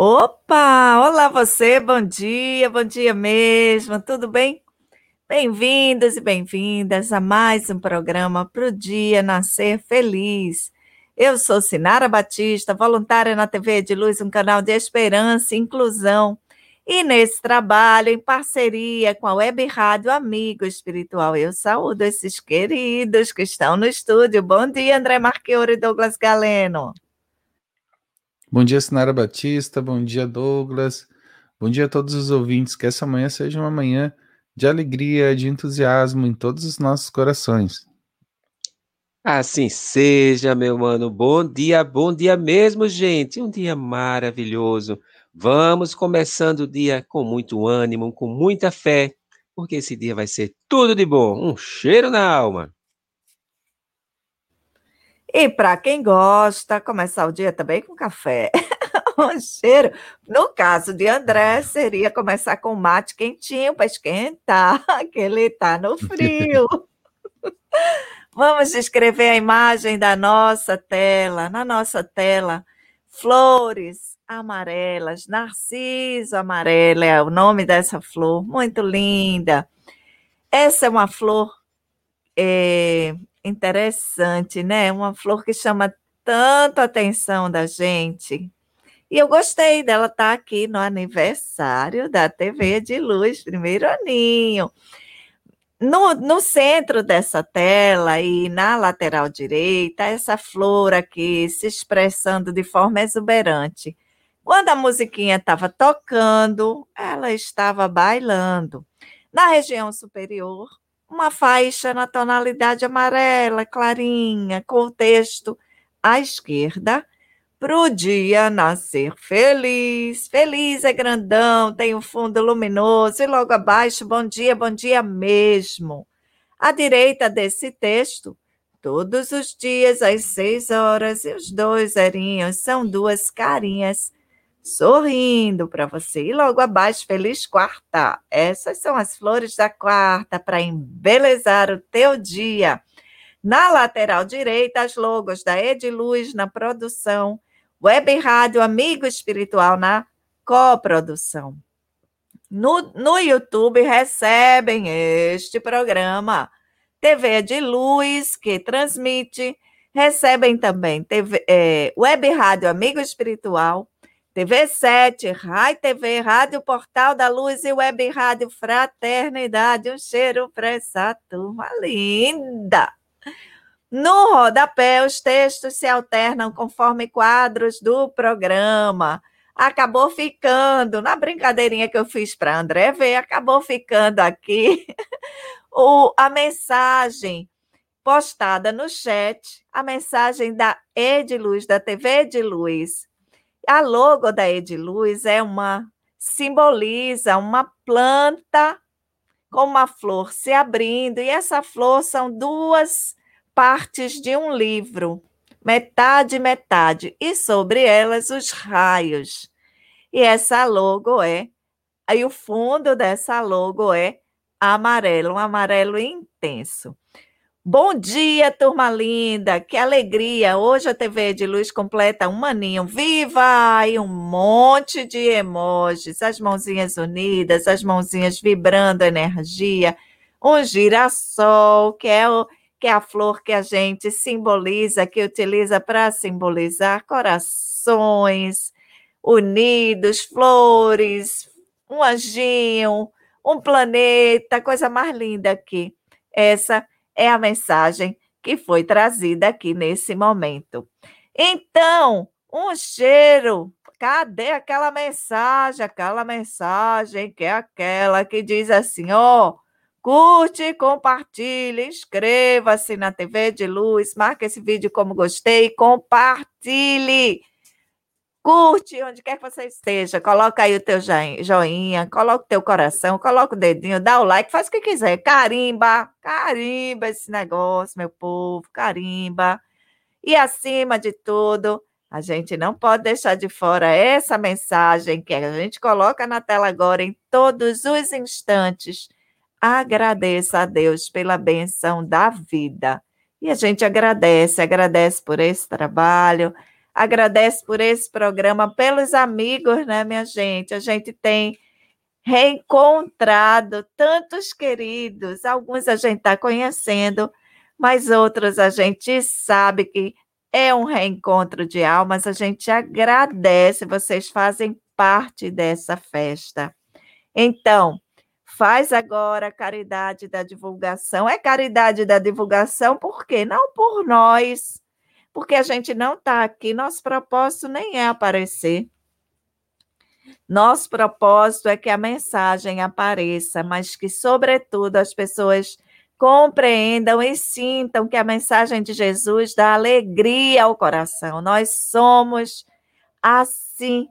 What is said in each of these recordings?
Opa! Olá você, bom dia, bom dia mesmo, tudo bem? Bem-vindos e bem-vindas a mais um programa para o Dia Nascer Feliz. Eu sou Sinara Batista, voluntária na TV de Luz, um canal de esperança e inclusão. E nesse trabalho, em parceria com a Web Rádio Amigo Espiritual, eu saúdo esses queridos que estão no estúdio. Bom dia, André Marchiori e Douglas Galeno. Bom dia, Sinara Batista. Bom dia, Douglas. Bom dia a todos os ouvintes. Que essa manhã seja uma manhã de alegria, de entusiasmo em todos os nossos corações. Assim seja, meu mano. Bom dia, bom dia mesmo, gente. Um dia maravilhoso. Vamos começando o dia com muito ânimo, com muita fé, porque esse dia vai ser tudo de bom. Um cheiro na alma. E para quem gosta, começar o dia também com café. um cheiro. No caso de André, seria começar com mate quentinho para esquentar, que ele está no frio. Vamos descrever a imagem da nossa tela, na nossa tela. Flores amarelas, narciso amarelo é o nome dessa flor, muito linda. Essa é uma flor é, interessante, né? Uma flor que chama tanto a atenção da gente. E eu gostei dela estar tá aqui no aniversário da TV de Luz, primeiro aninho. No, no centro dessa tela e na lateral direita, essa flor aqui se expressando de forma exuberante. Quando a musiquinha estava tocando, ela estava bailando. Na região superior, uma faixa na tonalidade amarela, clarinha, com o texto à esquerda, para o dia nascer feliz. Feliz é grandão, tem um fundo luminoso, e logo abaixo, bom dia, bom dia mesmo. À direita desse texto, todos os dias às seis horas, e os dois zerinhos são duas carinhas sorrindo para você. E logo abaixo, feliz quarta. Essas são as flores da quarta para embelezar o teu dia. Na lateral direita, as logos da Ediluz na produção, Web Rádio Amigo Espiritual na coprodução. No, no YouTube recebem este programa. TV de Luz, que transmite, recebem também TV, é, Web Rádio Amigo Espiritual, TV7, Rai TV, Rádio Portal da Luz e Web Rádio Fraternidade. Um cheiro para essa turma linda. No rodapé, os textos se alternam conforme quadros do programa. Acabou ficando, na brincadeirinha que eu fiz para André ver, acabou ficando aqui o, a mensagem postada no chat, a mensagem da Ediluz, da TV Ediluz a logo da Ediluz é uma simboliza uma planta com uma flor se abrindo e essa flor são duas partes de um livro, metade metade e sobre elas os raios. E essa logo é aí o fundo dessa logo é amarelo, um amarelo intenso. Bom dia, turma linda, que alegria! Hoje a TV de Luz completa um aninho. Viva! E um monte de emojis, as mãozinhas unidas, as mãozinhas vibrando energia, um girassol, que é, o, que é a flor que a gente simboliza, que utiliza para simbolizar corações unidos, flores, um anjinho, um planeta, coisa mais linda aqui. Essa é a mensagem que foi trazida aqui nesse momento. Então, um cheiro. Cadê aquela mensagem? Aquela mensagem que é aquela que diz assim: ó, curte, compartilhe, inscreva-se na TV de Luz, marque esse vídeo como gostei, compartilhe. Curte onde quer que você esteja, coloca aí o teu joinha, coloca o teu coração, coloca o dedinho, dá o like, faz o que quiser. Carimba, carimba esse negócio, meu povo, carimba. E acima de tudo, a gente não pode deixar de fora essa mensagem que a gente coloca na tela agora em todos os instantes. Agradeça a Deus pela benção da vida. E a gente agradece, agradece por esse trabalho, agradece por esse programa, pelos amigos, né, minha gente? A gente tem reencontrado tantos queridos, alguns a gente está conhecendo, mas outros a gente sabe que é um reencontro de almas. A gente agradece, vocês fazem parte dessa festa. Então, faz agora a caridade da divulgação. É caridade da divulgação por quê? Não por nós, porque a gente não está aqui, nosso propósito nem é aparecer. Nosso propósito é que a mensagem apareça, mas que, sobretudo, as pessoas compreendam e sintam que a mensagem de Jesus dá alegria ao coração. Nós somos assim,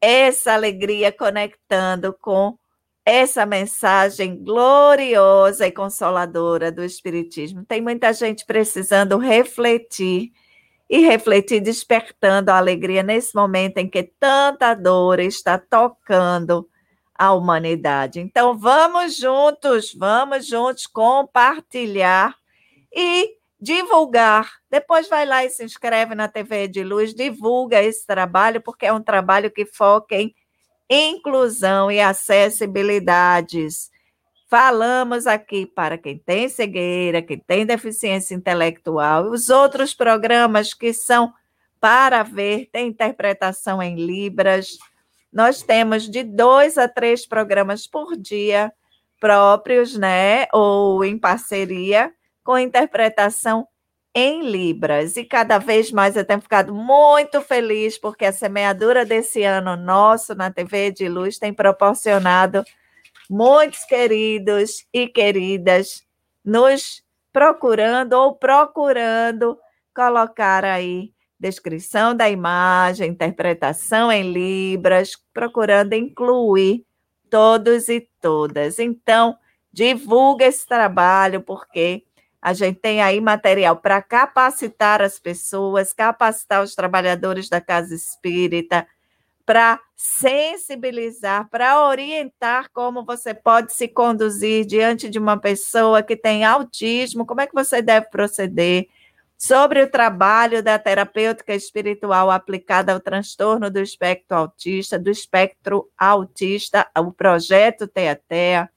essa alegria conectando com essa mensagem gloriosa e consoladora do Espiritismo. Tem muita gente precisando refletir e refletir, despertando a alegria nesse momento em que tanta dor está tocando a humanidade. Então, vamos juntos, vamos juntos compartilhar e divulgar. Depois vai lá e se inscreve na TV de Luz, divulga esse trabalho, porque é um trabalho que foca em inclusão e acessibilidades. Falamos aqui para quem tem cegueira, quem tem deficiência intelectual, os outros programas que são para ver, tem interpretação em Libras. Nós temos de dois a três programas por dia próprios, né? Ou em parceria, com interpretação em Libras. E cada vez mais eu tenho ficado muito feliz, porque a semeadura desse ano nosso na TV de Luz tem proporcionado muitos queridos e queridas nos procurando ou procurando colocar aí descrição da imagem, interpretação em Libras, procurando incluir todos e todas. Então, divulga esse trabalho, porque a gente tem aí material para capacitar as pessoas, capacitar os trabalhadores da casa espírita, para sensibilizar, para orientar como você pode se conduzir diante de uma pessoa que tem autismo, como é que você deve proceder, sobre o trabalho da terapêutica espiritual aplicada ao transtorno do espectro autista, do espectro autista, o projeto TEA-TEA,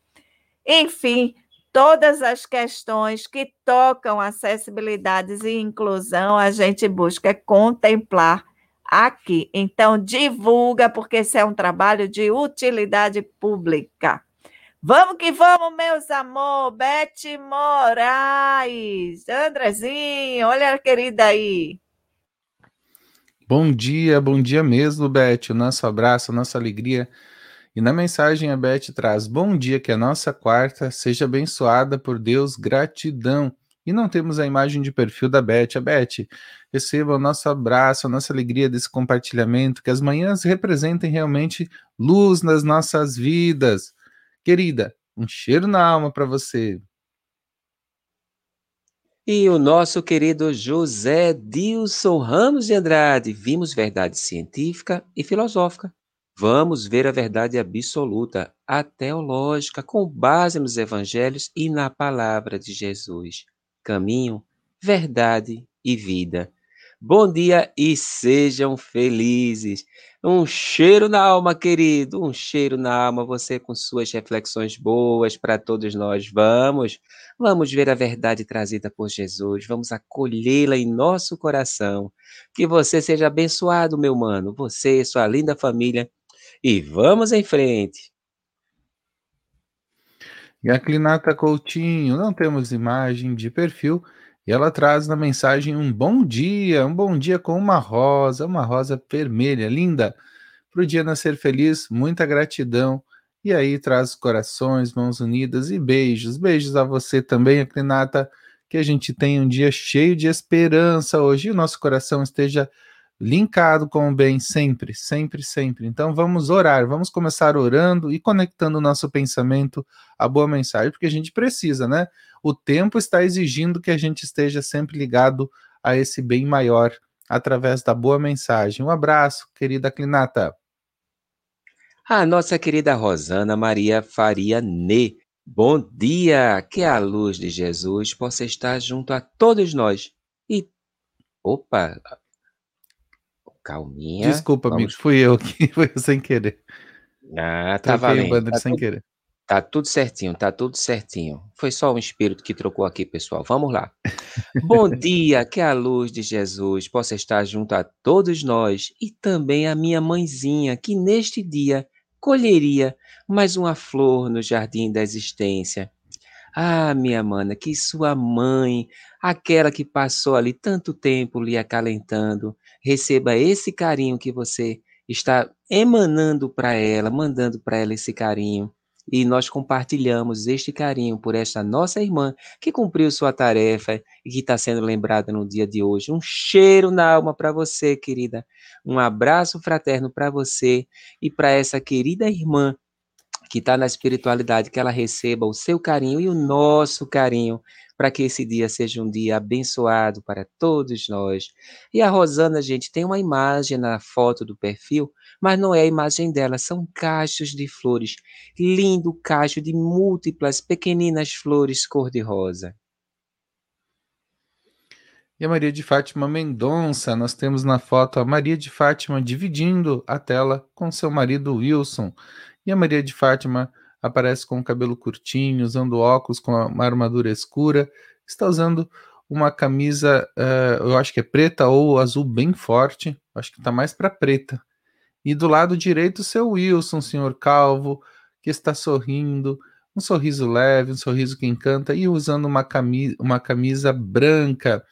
enfim, todas as questões que tocam acessibilidades e inclusão, a gente busca contemplar aqui. Então, divulga, porque esse é um trabalho de utilidade pública. Vamos que vamos, meus amor. Bete Moraes, Andrezinho, olha a querida aí. Bom dia, bom dia mesmo, Bete. O nosso abraço, a nossa alegria e na mensagem a Beth traz: Bom dia, que a nossa quarta seja abençoada por Deus, gratidão. E não temos a imagem de perfil da Beth. A Beth, receba o nosso abraço, a nossa alegria desse compartilhamento, que as manhãs representem realmente luz nas nossas vidas. Querida, um cheiro na alma para você. E o nosso querido José Dilson Ramos de Andrade, vimos verdade científica e filosófica Vamos ver a verdade absoluta, a teológica, com base nos evangelhos e na palavra de Jesus. Caminho, verdade e vida. Bom dia e sejam felizes. Um cheiro na alma, querido, um cheiro na alma, você com suas reflexões boas para todos nós. Vamos, vamos ver a verdade trazida por Jesus, vamos acolhê-la em nosso coração. Que você seja abençoado, meu mano, você e sua linda família e vamos em frente. Gaclinata Coutinho, não temos imagem de perfil, e ela traz na mensagem um bom dia, um bom dia com uma rosa, uma rosa vermelha, linda, para o dia nascer feliz, muita gratidão. E aí traz corações, mãos unidas e beijos. Beijos a você também, Aclinata, que a gente tenha um dia cheio de esperança hoje e o nosso coração esteja linkado com o bem sempre, sempre, sempre. Então vamos orar, vamos começar orando e conectando o nosso pensamento à boa mensagem, porque a gente precisa, né? O tempo está exigindo que a gente esteja sempre ligado a esse bem maior através da boa mensagem. Um abraço, querida Clinata. A nossa querida Rosana Maria Faria Ne. Bom dia, que a luz de Jesus possa estar junto a todos nós. E opa, Calminha. Desculpa, Vamos... amigo, fui eu que foi sem querer. Ah, tá Troquei valendo. o tá sem tudo, querer. Tá tudo certinho, tá tudo certinho. Foi só um espírito que trocou aqui, pessoal. Vamos lá. Bom dia, que a luz de Jesus possa estar junto a todos nós e também a minha mãezinha, que neste dia colheria mais uma flor no jardim da existência. Ah, minha mana, que sua mãe, aquela que passou ali tanto tempo lhe acalentando, receba esse carinho que você está emanando para ela, mandando para ela esse carinho. E nós compartilhamos este carinho por esta nossa irmã que cumpriu sua tarefa e que está sendo lembrada no dia de hoje. Um cheiro na alma para você, querida. Um abraço fraterno para você e para essa querida irmã que está na espiritualidade, que ela receba o seu carinho e o nosso carinho para que esse dia seja um dia abençoado para todos nós. E a Rosana, gente, tem uma imagem na foto do perfil, mas não é a imagem dela, são cachos de flores. Lindo cacho de múltiplas pequeninas flores cor-de-rosa. E a Maria de Fátima Mendonça, nós temos na foto a Maria de Fátima dividindo a tela com seu marido Wilson. E a Maria de Fátima aparece com o cabelo curtinho, usando óculos com uma armadura escura, está usando uma camisa, uh, eu acho que é preta ou azul bem forte, acho que está mais para preta. E do lado direito, seu Wilson, senhor calvo, que está sorrindo, um sorriso leve, um sorriso que encanta, e usando uma camisa, uma camisa branca.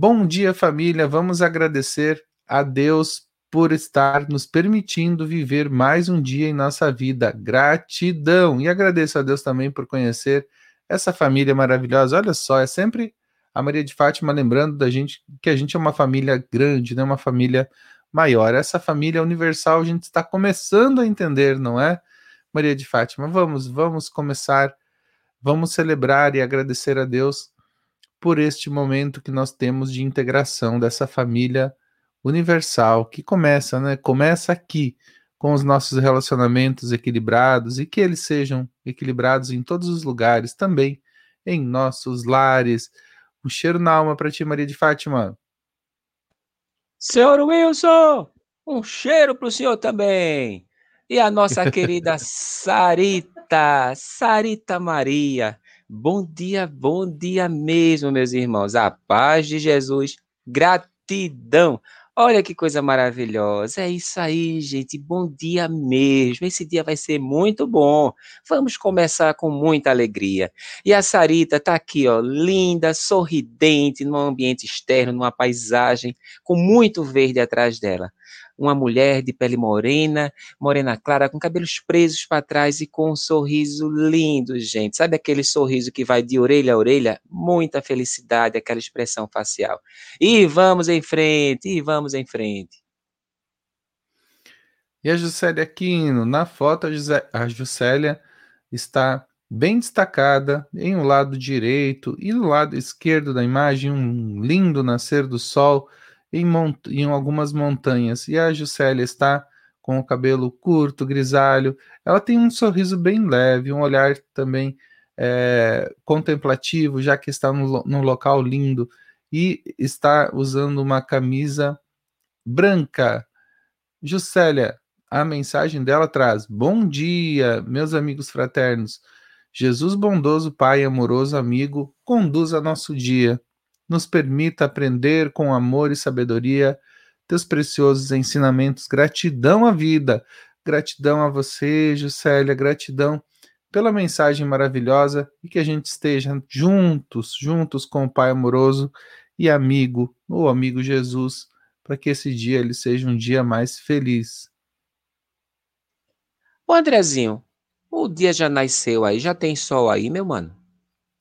Bom dia, família. Vamos agradecer a Deus por estar nos permitindo viver mais um dia em nossa vida. Gratidão! E agradeço a Deus também por conhecer essa família maravilhosa. Olha só, é sempre a Maria de Fátima lembrando da gente que a gente é uma família grande, né? uma família maior. Essa família universal a gente está começando a entender, não é? Maria de Fátima, vamos, vamos começar, vamos celebrar e agradecer a Deus por este momento que nós temos de integração dessa família universal que começa, né? Começa aqui com os nossos relacionamentos equilibrados e que eles sejam equilibrados em todos os lugares, também em nossos lares. Um cheiro na alma para ti, Maria de Fátima. Senhor Wilson, um cheiro para o senhor também. E a nossa querida Sarita, Sarita Maria. Bom dia, bom dia mesmo, meus irmãos. A paz de Jesus, gratidão. Olha que coisa maravilhosa. É isso aí, gente. Bom dia mesmo. Esse dia vai ser muito bom. Vamos começar com muita alegria. E a Sarita tá aqui, ó, linda, sorridente, num ambiente externo, numa paisagem com muito verde atrás dela uma mulher de pele morena, morena clara, com cabelos presos para trás e com um sorriso lindo, gente. Sabe aquele sorriso que vai de orelha a orelha? Muita felicidade, aquela expressão facial. E vamos em frente, e vamos em frente. E a Juscelia Aquino, na foto a Juscelia está bem destacada em um lado direito e no lado esquerdo da imagem um lindo nascer do sol em, mont em algumas montanhas. E a Juscelia está com o cabelo curto, grisalho. Ela tem um sorriso bem leve, um olhar também é, contemplativo, já que está num, local lindo e está usando uma camisa branca. Juscelia, a mensagem dela traz: Bom dia, meus amigos fraternos. Jesus bondoso, Pai amoroso, amigo, conduza nosso dia nos permita aprender com amor e sabedoria teus preciosos ensinamentos. Gratidão à vida, gratidão a você, Juscelia, gratidão pela mensagem maravilhosa e que a gente esteja juntos, juntos com o Pai amoroso e amigo, o amigo Jesus, para que esse dia ele seja um dia mais feliz. Ô Andrezinho, o dia já nasceu aí, já tem sol aí, meu mano?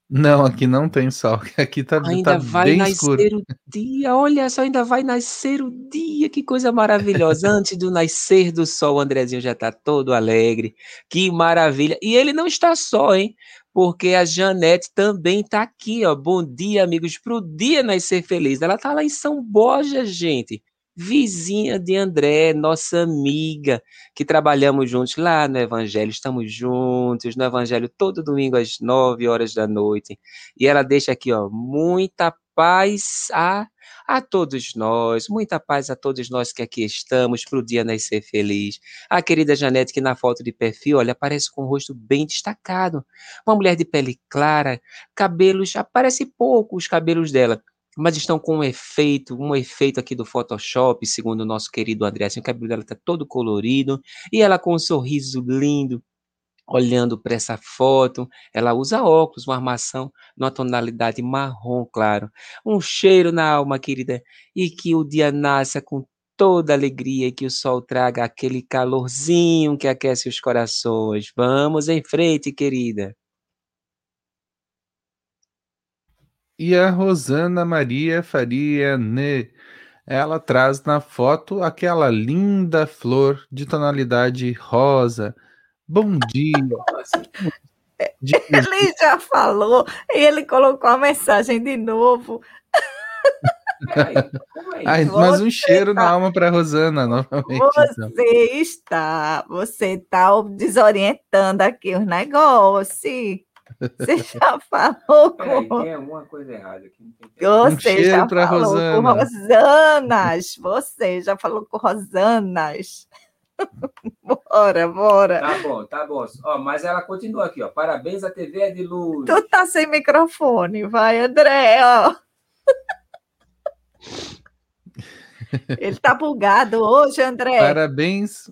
Não, aqui não tem sol. Aqui tá, ainda tá vai bem nascer escuro. o dia. Olha só, ainda vai nascer o dia. Que coisa maravilhosa. Antes do nascer do sol, o Andrezinho já tá todo alegre. Que maravilha. E ele não está só, hein? Porque a Janete também tá aqui, ó. Bom dia, amigos. Pro dia nascer feliz. Ela tá lá em São Borja, gente vizinha de André, nossa amiga, que trabalhamos juntos lá no Evangelho, estamos juntos no Evangelho todo domingo às nove horas da noite. E ela deixa aqui, ó, muita paz a, a todos nós, muita paz a todos nós que aqui estamos para o dia nascer feliz. A querida Janete, que na foto de perfil, olha, aparece com o rosto bem destacado. Uma mulher de pele clara, cabelos, aparece pouco os cabelos dela, mas estão com um efeito, um efeito aqui do Photoshop, segundo o nosso querido André. Assim, o cabelo dela está todo colorido e ela com um sorriso lindo, olhando para essa foto. Ela usa óculos, uma armação numa tonalidade marrom claro. Um cheiro na alma, querida, e que o dia nasça com toda alegria e que o sol traga aquele calorzinho que aquece os corações. Vamos em frente, querida. E a Rosana Maria Faria Ne, ela traz na foto aquela linda flor de tonalidade rosa. Bom dia. Ele já falou e ele colocou a mensagem de novo. Ai, mas um cheiro tá... na alma para Rosana, novamente. Você então. está, você está desorientando aqui os negócios. Você já falou com. tem alguma coisa errada aqui. Você um já falou Rosana. com Rosanas. Você já falou com Rosanas. bora, bora. Tá bom, tá bom. Ó, mas ela continua aqui, ó. Parabéns, a TV é de luz. Tu tá sem microfone, vai, André, ó. Ele tá bugado hoje, André. Parabéns,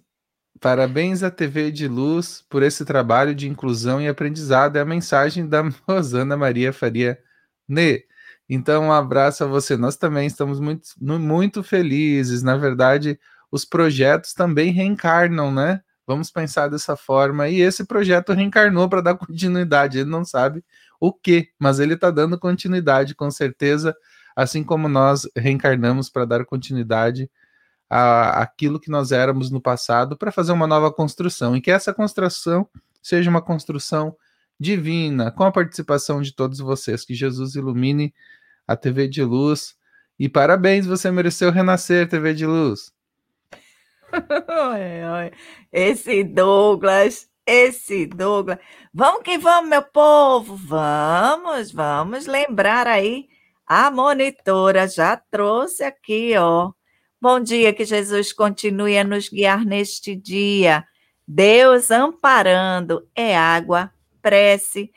Parabéns à TV de Luz por esse trabalho de inclusão e aprendizado. É a mensagem da Rosana Maria Faria Ne. Então, um abraço a você. Nós também estamos muito, muito felizes. Na verdade, os projetos também reencarnam, né? Vamos pensar dessa forma. E esse projeto reencarnou para dar continuidade. Ele não sabe o que, mas ele está dando continuidade, com certeza, assim como nós reencarnamos para dar continuidade a, aquilo que nós éramos no passado para fazer uma nova construção e que essa construção seja uma construção divina, com a participação de todos vocês. Que Jesus ilumine a TV de Luz. E parabéns, você mereceu renascer, TV de Luz. esse Douglas, esse Douglas. Vamos que vamos, meu povo. Vamos, vamos lembrar aí. A monitora já trouxe aqui, ó, Bom dia, que Jesus continue a nos guiar neste dia. Deus amparando é água, prece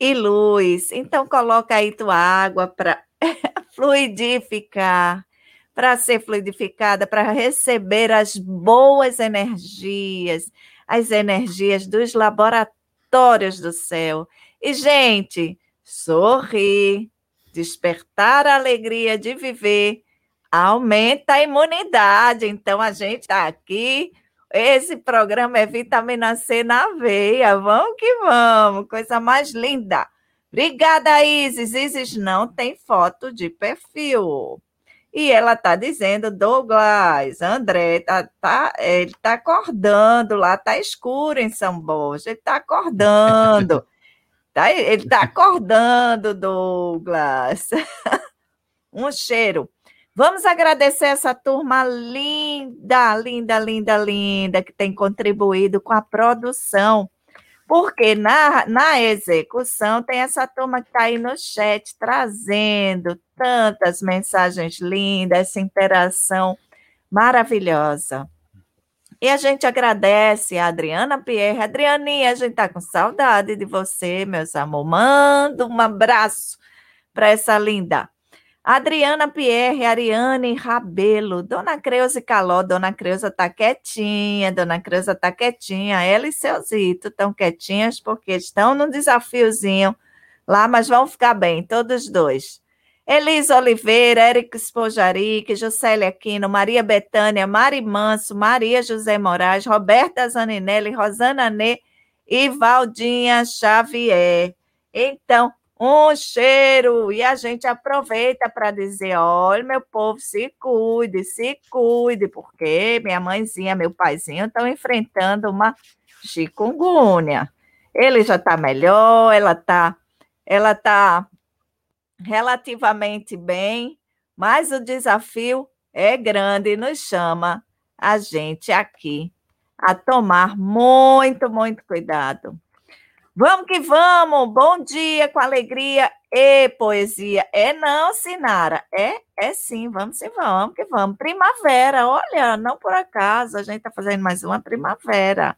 e luz. Então coloca aí tua água para fluidificar, para ser fluidificada, para receber as boas energias, as energias dos laboratórios do céu. E gente, sorrir, despertar a alegria de viver aumenta a imunidade. Então, a gente está aqui. Esse programa é vitamina C na veia. Vamos que vamos. Coisa mais linda. Obrigada, Isis. Isis não tem foto de perfil. E ela está dizendo, Douglas, André, tá, tá, ele está acordando lá, está escuro em São Borja, ele está acordando. tá, ele está acordando, Douglas. um cheiro. Vamos agradecer essa turma linda, linda, linda, linda, que tem contribuído com a produção. Porque na, na execução tem essa turma que está aí no chat trazendo tantas mensagens lindas, essa interação maravilhosa. E a gente agradece a Adriana Pierre. Adrianinha, a gente está com saudade de você, meus amor. Manda um abraço para essa linda. Adriana Pierre, Ariane Rabelo, Dona Creuza Caló, Dona Creuza tá quietinha, Dona Creuza tá quietinha, ela e seu Zito estão quietinhas porque estão num desafiozinho lá, mas vão ficar bem, todos dois. Elisa Oliveira, Eric Spojaric, Juscelia Aquino, Maria Betânia, Mari Manso, Maria José Moraes, Roberta Zaninelli, Rosana Nê e Valdinha Xavier. Então, um cheiro. E a gente aproveita para dizer: olha, meu povo, se cuide, se cuide, porque minha mãezinha, meu paizinho estão enfrentando uma chikungunya. Ele já está melhor, ela está ela tá relativamente bem, mas o desafio é grande e nos chama a gente aqui a tomar muito, muito cuidado. Vamos que vamos! Bom dia com alegria e poesia. É não, Sinara. É, é sim, vamos sim, vamos que vamos. Primavera, olha, não por acaso, a gente está fazendo mais uma primavera.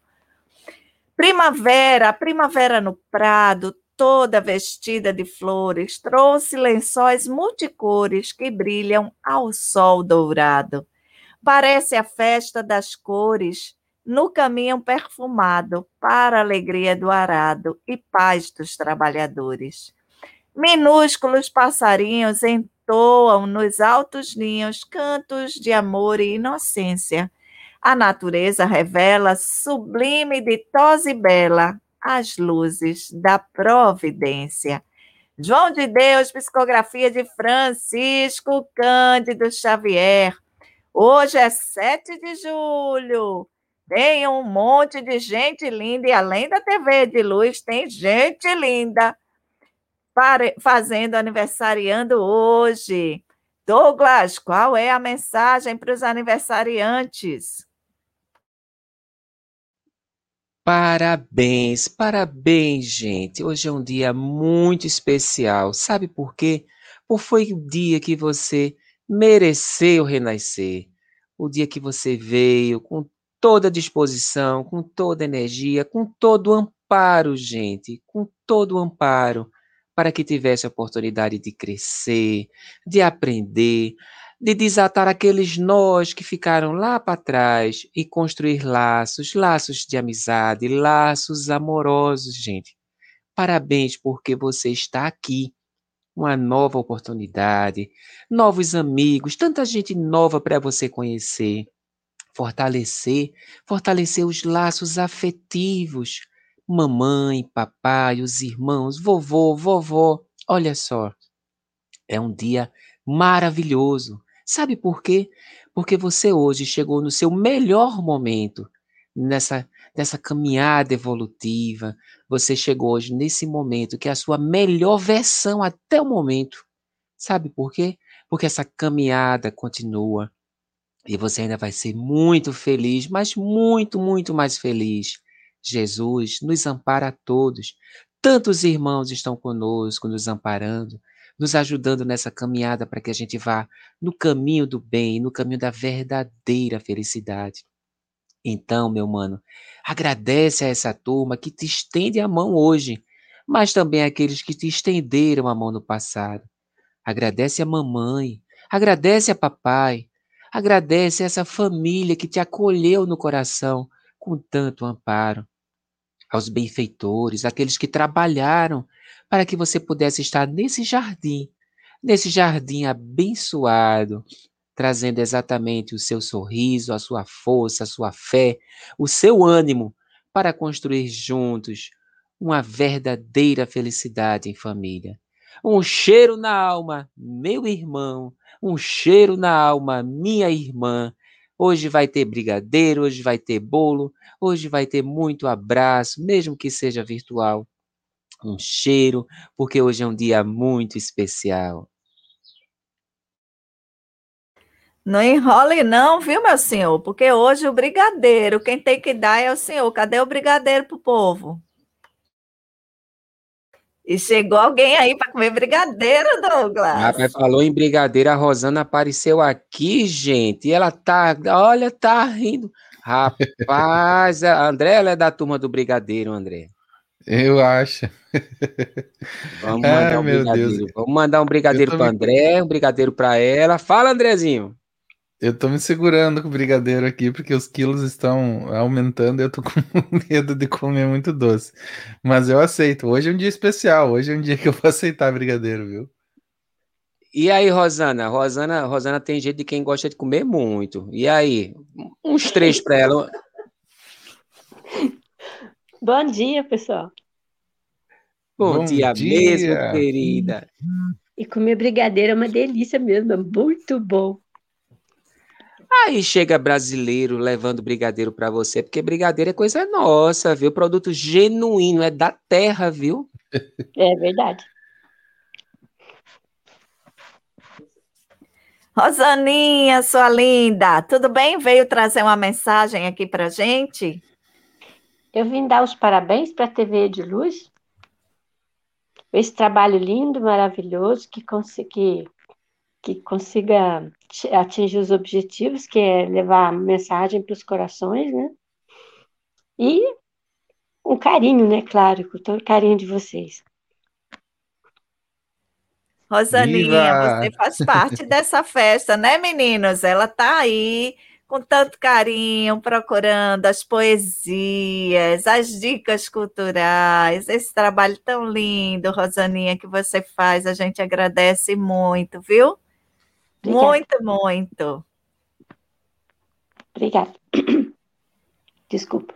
Primavera, primavera no prado, toda vestida de flores, trouxe lençóis multicores que brilham ao sol dourado. Parece a festa das cores no caminho perfumado para a alegria do arado e paz dos trabalhadores. Minúsculos passarinhos entoam nos altos ninhos cantos de amor e inocência. A natureza revela, sublime, ditosa e bela, as luzes da providência. João de Deus, psicografia de Francisco Cândido Xavier. Hoje é 7 de julho. Tem um monte de gente linda, e além da TV de luz, tem gente linda fazendo aniversariando hoje. Douglas, qual é a mensagem para os aniversariantes? Parabéns, parabéns, gente. Hoje é um dia muito especial. Sabe por quê? Porque foi o dia que você mereceu renascer. O dia que você veio com toda disposição, com toda energia, com todo amparo, gente, com todo amparo, para que tivesse a oportunidade de crescer, de aprender, de desatar aqueles nós que ficaram lá para trás e construir laços, laços de amizade, laços amorosos, gente. Parabéns porque você está aqui. Uma nova oportunidade, novos amigos, tanta gente nova para você conhecer fortalecer, fortalecer os laços afetivos. Mamãe, papai, os irmãos, vovô, vovó. Olha só, é um dia maravilhoso. Sabe por quê? Porque você hoje chegou no seu melhor momento nessa nessa caminhada evolutiva. Você chegou hoje nesse momento que é a sua melhor versão até o momento. Sabe por quê? Porque essa caminhada continua. E você ainda vai ser muito feliz, mas muito, muito mais feliz. Jesus nos ampara a todos. Tantos irmãos estão conosco, nos amparando, nos ajudando nessa caminhada para que a gente vá no caminho do bem, no caminho da verdadeira felicidade. Então, meu mano, agradece a essa turma que te estende a mão hoje, mas também aqueles que te estenderam a mão no passado. Agradece a mamãe, agradece a papai, Agradece essa família que te acolheu no coração com tanto amparo. Aos benfeitores, aqueles que trabalharam para que você pudesse estar nesse jardim, nesse jardim abençoado, trazendo exatamente o seu sorriso, a sua força, a sua fé, o seu ânimo para construir juntos uma verdadeira felicidade em família. Um cheiro na alma, meu irmão, um cheiro na alma, minha irmã. Hoje vai ter brigadeiro, hoje vai ter bolo, hoje vai ter muito abraço, mesmo que seja virtual. Um cheiro, porque hoje é um dia muito especial. Não enrole não, viu, meu senhor? Porque hoje o brigadeiro, quem tem que dar é o senhor. Cadê o brigadeiro pro povo? E chegou alguém aí para comer brigadeiro, Douglas. Rapaz, falou em brigadeiro, a Rosana apareceu aqui, gente. E ela tá, olha, tá rindo. Rapaz, a André, ela é da turma do brigadeiro, André. Eu acho. Vamos mandar Ai, um brigadeiro. Deus. Vamos mandar um brigadeiro para André, um brigadeiro para ela. Fala, Andrezinho. Eu tô me segurando com o brigadeiro aqui porque os quilos estão aumentando e eu tô com medo de comer muito doce. Mas eu aceito. Hoje é um dia especial. Hoje é um dia que eu vou aceitar brigadeiro, viu? E aí, Rosana? Rosana, Rosana tem jeito de quem gosta de comer muito. E aí? Uns três para ela. Bom dia, pessoal. Bom, Bom dia, dia mesmo, querida. E comer brigadeiro é uma delícia mesmo, é muito bom. Aí chega brasileiro levando brigadeiro para você, porque brigadeiro é coisa nossa, viu? Produto genuíno, é da terra, viu? É verdade. Rosaninha, sua linda, tudo bem? Veio trazer uma mensagem aqui para gente? Eu vim dar os parabéns para a TV de Luz. Esse trabalho lindo, maravilhoso, que, consegui, que consiga atingir os objetivos, que é levar a mensagem para os corações, né? E um carinho, né? Claro, com todo o carinho de vocês. Rosaninha, Viva! você faz parte dessa festa, né, meninos? Ela está aí com tanto carinho, procurando as poesias, as dicas culturais, esse trabalho tão lindo, Rosaninha, que você faz. A gente agradece muito, viu? Obrigada. Muito, muito. Obrigada. Desculpa.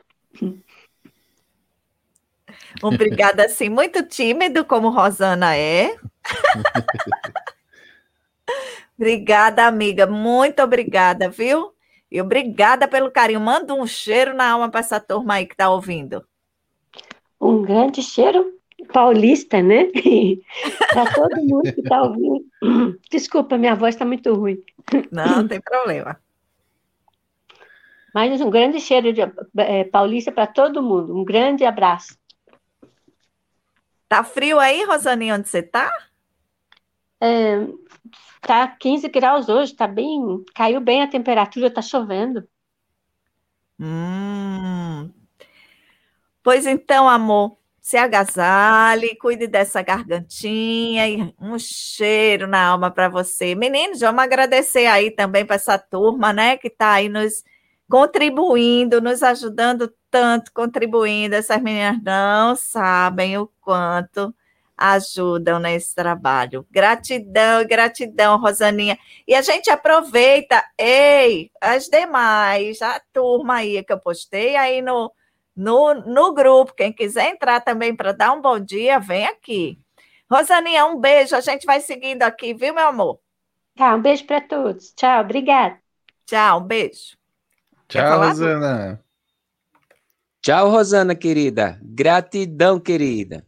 Obrigada, assim, muito tímido, como Rosana é. obrigada, amiga. Muito obrigada, viu? E obrigada pelo carinho. Manda um cheiro na alma para essa turma aí que está ouvindo. Um grande cheiro paulista, né? para todo mundo que está ouvindo. Desculpa, minha voz está muito ruim. Não, não tem problema. Mas um grande cheiro de é, paulista para todo mundo. Um grande abraço. Tá frio aí, Rosaninha, onde você está? É, Tá 15 graus hoje, tá bem, caiu bem a temperatura, tá chovendo. Hum. Pois então, amor, se agasalhe, cuide dessa gargantinha e um cheiro na alma para você. Meninos, vamos agradecer aí também para essa turma, né, que está aí nos contribuindo, nos ajudando tanto, contribuindo. Essas meninas não sabem o quanto ajudam nesse trabalho. Gratidão, gratidão, Rosaninha. E a gente aproveita, ei, as demais, a turma aí que eu postei aí no, no, no grupo. Quem quiser entrar também para dar um bom dia, vem aqui. Rosaninha, um beijo. A gente vai seguindo aqui, viu, meu amor? Tá, um beijo para todos. Tchau, obrigada. Tchau, um beijo. Tchau, Rosana. Tchau, Rosana, querida. Gratidão, querida.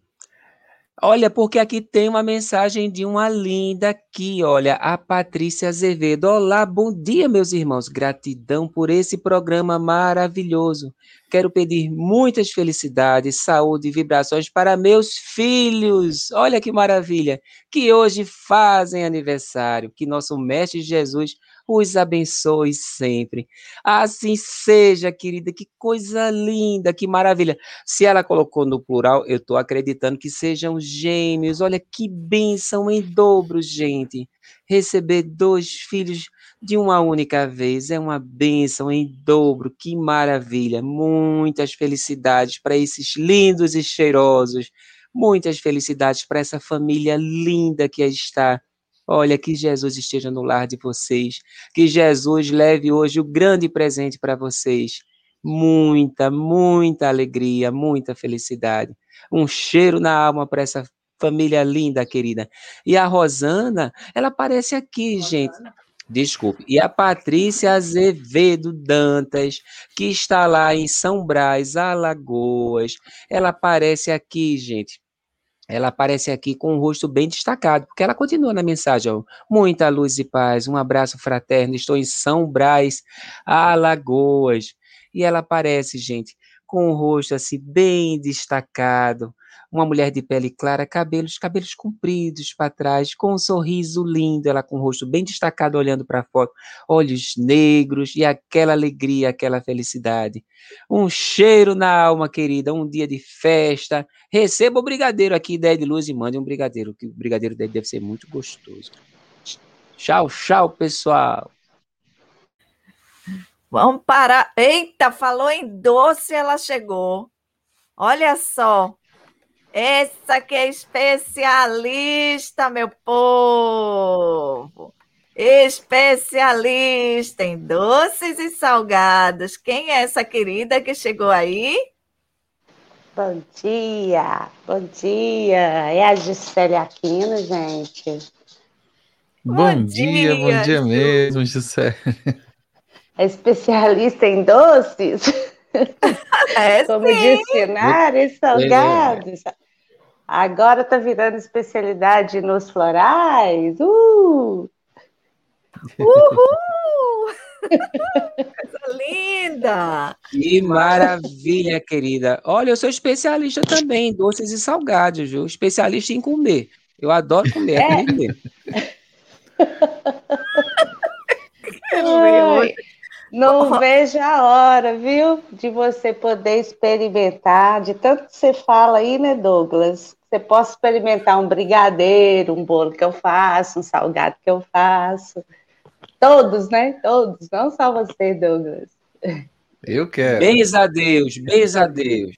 Olha, porque aqui tem uma mensagem de uma linda aqui, olha, a Patrícia Azevedo. Olá, bom dia, meus irmãos. Gratidão por esse programa maravilhoso. Quero pedir muitas felicidades, saúde e vibrações para meus filhos. Olha que maravilha, que hoje fazem aniversário. Que nosso mestre Jesus os abençoe sempre. Assim seja, querida, que coisa linda, que maravilha. Se ela colocou no plural, eu estou acreditando que sejam gêmeos. Olha que bênção em dobro, gente. Receber dois filhos de uma única vez é uma bênção em dobro, que maravilha. Muitas felicidades para esses lindos e cheirosos. Muitas felicidades para essa família linda que está Olha, que Jesus esteja no lar de vocês, que Jesus leve hoje o grande presente para vocês. Muita, muita alegria, muita felicidade. Um cheiro na alma para essa família linda, querida. E a Rosana, ela aparece aqui, gente. Desculpe. E a Patrícia Azevedo Dantas, que está lá em São Brás, Alagoas. Ela aparece aqui, gente ela aparece aqui com o rosto bem destacado, porque ela continua na mensagem, ó, muita luz e paz, um abraço fraterno, estou em São Brás, Alagoas, e ela aparece, gente, com o rosto assim bem destacado, uma mulher de pele clara, cabelos, cabelos compridos para trás, com um sorriso lindo, ela com o rosto bem destacado olhando para a foto, olhos negros e aquela alegria, aquela felicidade. Um cheiro na alma, querida, um dia de festa. Receba o brigadeiro aqui, ideia de luz, e mande um brigadeiro, que o brigadeiro dele deve ser muito gostoso. Tchau, tchau, pessoal. Vamos parar. Eita, falou em doce, ela chegou. Olha só. Essa que é especialista, meu povo. Especialista em doces e salgados. Quem é essa querida que chegou aí? Bom dia, bom dia. É a Gisele Aquino, gente. Bom, bom dia, dia, bom dia mesmo, Gisele. É especialista em doces? É, Como sim. disse, e salgados. Agora está virando especialidade nos florais. Uh! Uhul! Coisa linda! Que maravilha, querida. Olha, eu sou especialista também em doces e salgados, viu? Especialista em comer. Eu adoro comer, é. comer. Ai, não vejo a hora, viu, de você poder experimentar, de tanto que você fala aí, né, Douglas? Você possa experimentar um brigadeiro, um bolo que eu faço, um salgado que eu faço. Todos, né? Todos, não só você, Douglas. Eu quero. Beijo a Deus, beijo a Deus.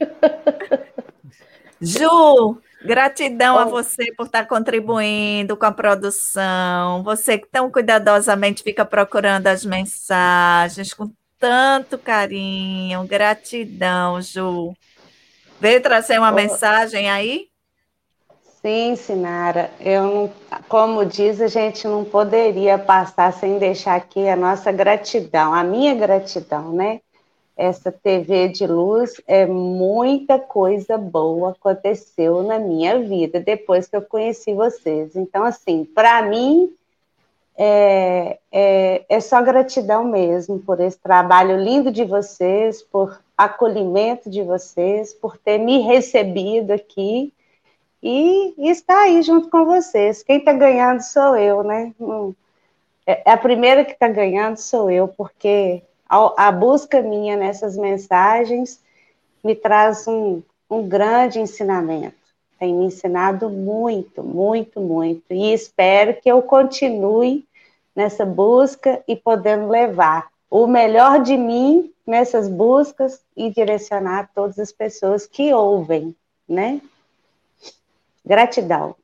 Ju, gratidão oh. a você por estar contribuindo com a produção. Você que tão cuidadosamente fica procurando as mensagens com tanto carinho. Gratidão, Ju. Veio trazer uma oh. mensagem aí? Sim, Sinara. Eu não, como diz, a gente não poderia passar sem deixar aqui a nossa gratidão, a minha gratidão, né? Essa TV de luz é muita coisa boa aconteceu na minha vida depois que eu conheci vocês. Então, assim, para mim é, é, é só gratidão mesmo por esse trabalho lindo de vocês, por acolhimento de vocês, por ter me recebido aqui e, e estar aí junto com vocês. Quem está ganhando sou eu, né? É, é a primeira que está ganhando sou eu, porque a, busca minha nessas mensagens me traz um, um grande ensinamento. Tem me ensinado muito, muito, muito. E espero que eu continue nessa busca e podendo levar o melhor de mim nessas buscas e direcionar todas as pessoas que ouvem, né? Gratidão.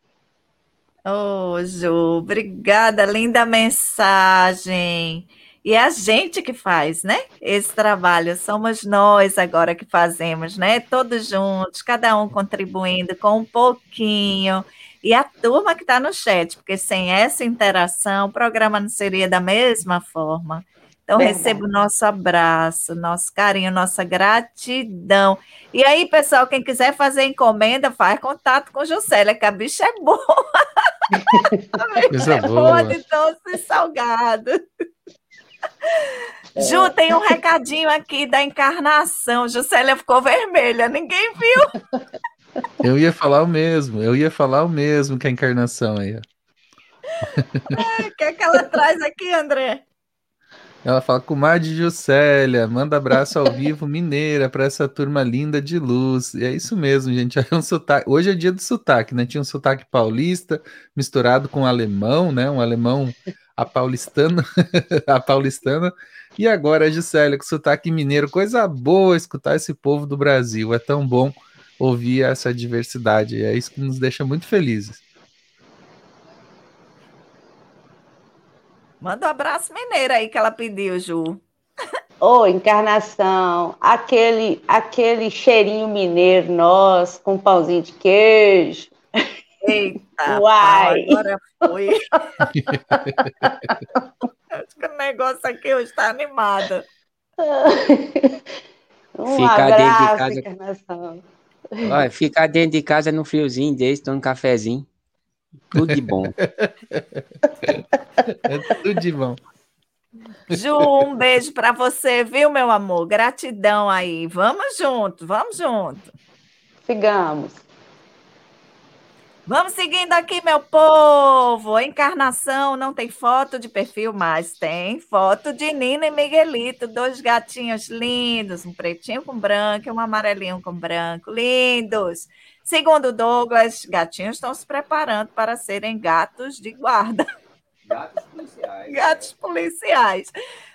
Ô, oh, Ju, obrigada, linda mensagem. E é a gente que faz, né? Esse trabalho, somos nós agora que fazemos, né? Todos juntos, cada um contribuindo com um pouquinho. E a turma que está no chat, porque sem essa interação, o programa não seria da mesma forma. Então, Verdade. receba o nosso abraço, nosso carinho, nossa gratidão. E aí, pessoal, quem quiser fazer encomenda, faz contato com Juscelia, que a bicha é boa. a bicha é boa. boa de doce salgado. É. Ju, tem um recadinho aqui da encarnação. Juscelia ficou vermelha, ninguém viu. Eu ia falar o mesmo, eu ia falar o mesmo que a encarnação aí. O que é que ela traz aqui, André? Ela fala, comadre Juscelia, manda abraço ao vivo mineira para essa turma linda de luz. E é isso mesmo, gente. É um sotaque. Hoje é dia do sotaque, né? Tinha um sotaque paulista misturado com alemão, né? Um alemão a paulistana, a paulistana. E agora a Juscelia com sotaque mineiro. Coisa boa escutar esse povo do Brasil. É tão bom ouvir essa diversidade. É isso que nos deixa muito felizes. Manda um abraço mineiro aí que ela pediu, Ju. Ô, oh, encarnação, aquele, aquele cheirinho mineiro nosso, com pãozinho de queijo. Eita, Uai. agora foi. Acho que o negócio aqui hoje está animado. Um ficar dentro de casa. Encarnação. Olha, ficar dentro de casa no friozinho desse, tomando um cafezinho. Tudo de bom. é tudo de bom. Ju, um beijo para você, viu, meu amor? Gratidão aí. Vamos junto, vamos junto. Sigamos. Vamos seguindo aqui, meu povo. Encarnação não tem foto de perfil, mas tem foto de Nina e Miguelito, dois gatinhos lindos, um pretinho com branco e um amarelinho com branco, lindos. Segundo Douglas, gatinhos estão se preparando para serem gatos de guarda. Gatos policiais. Gatos policiais.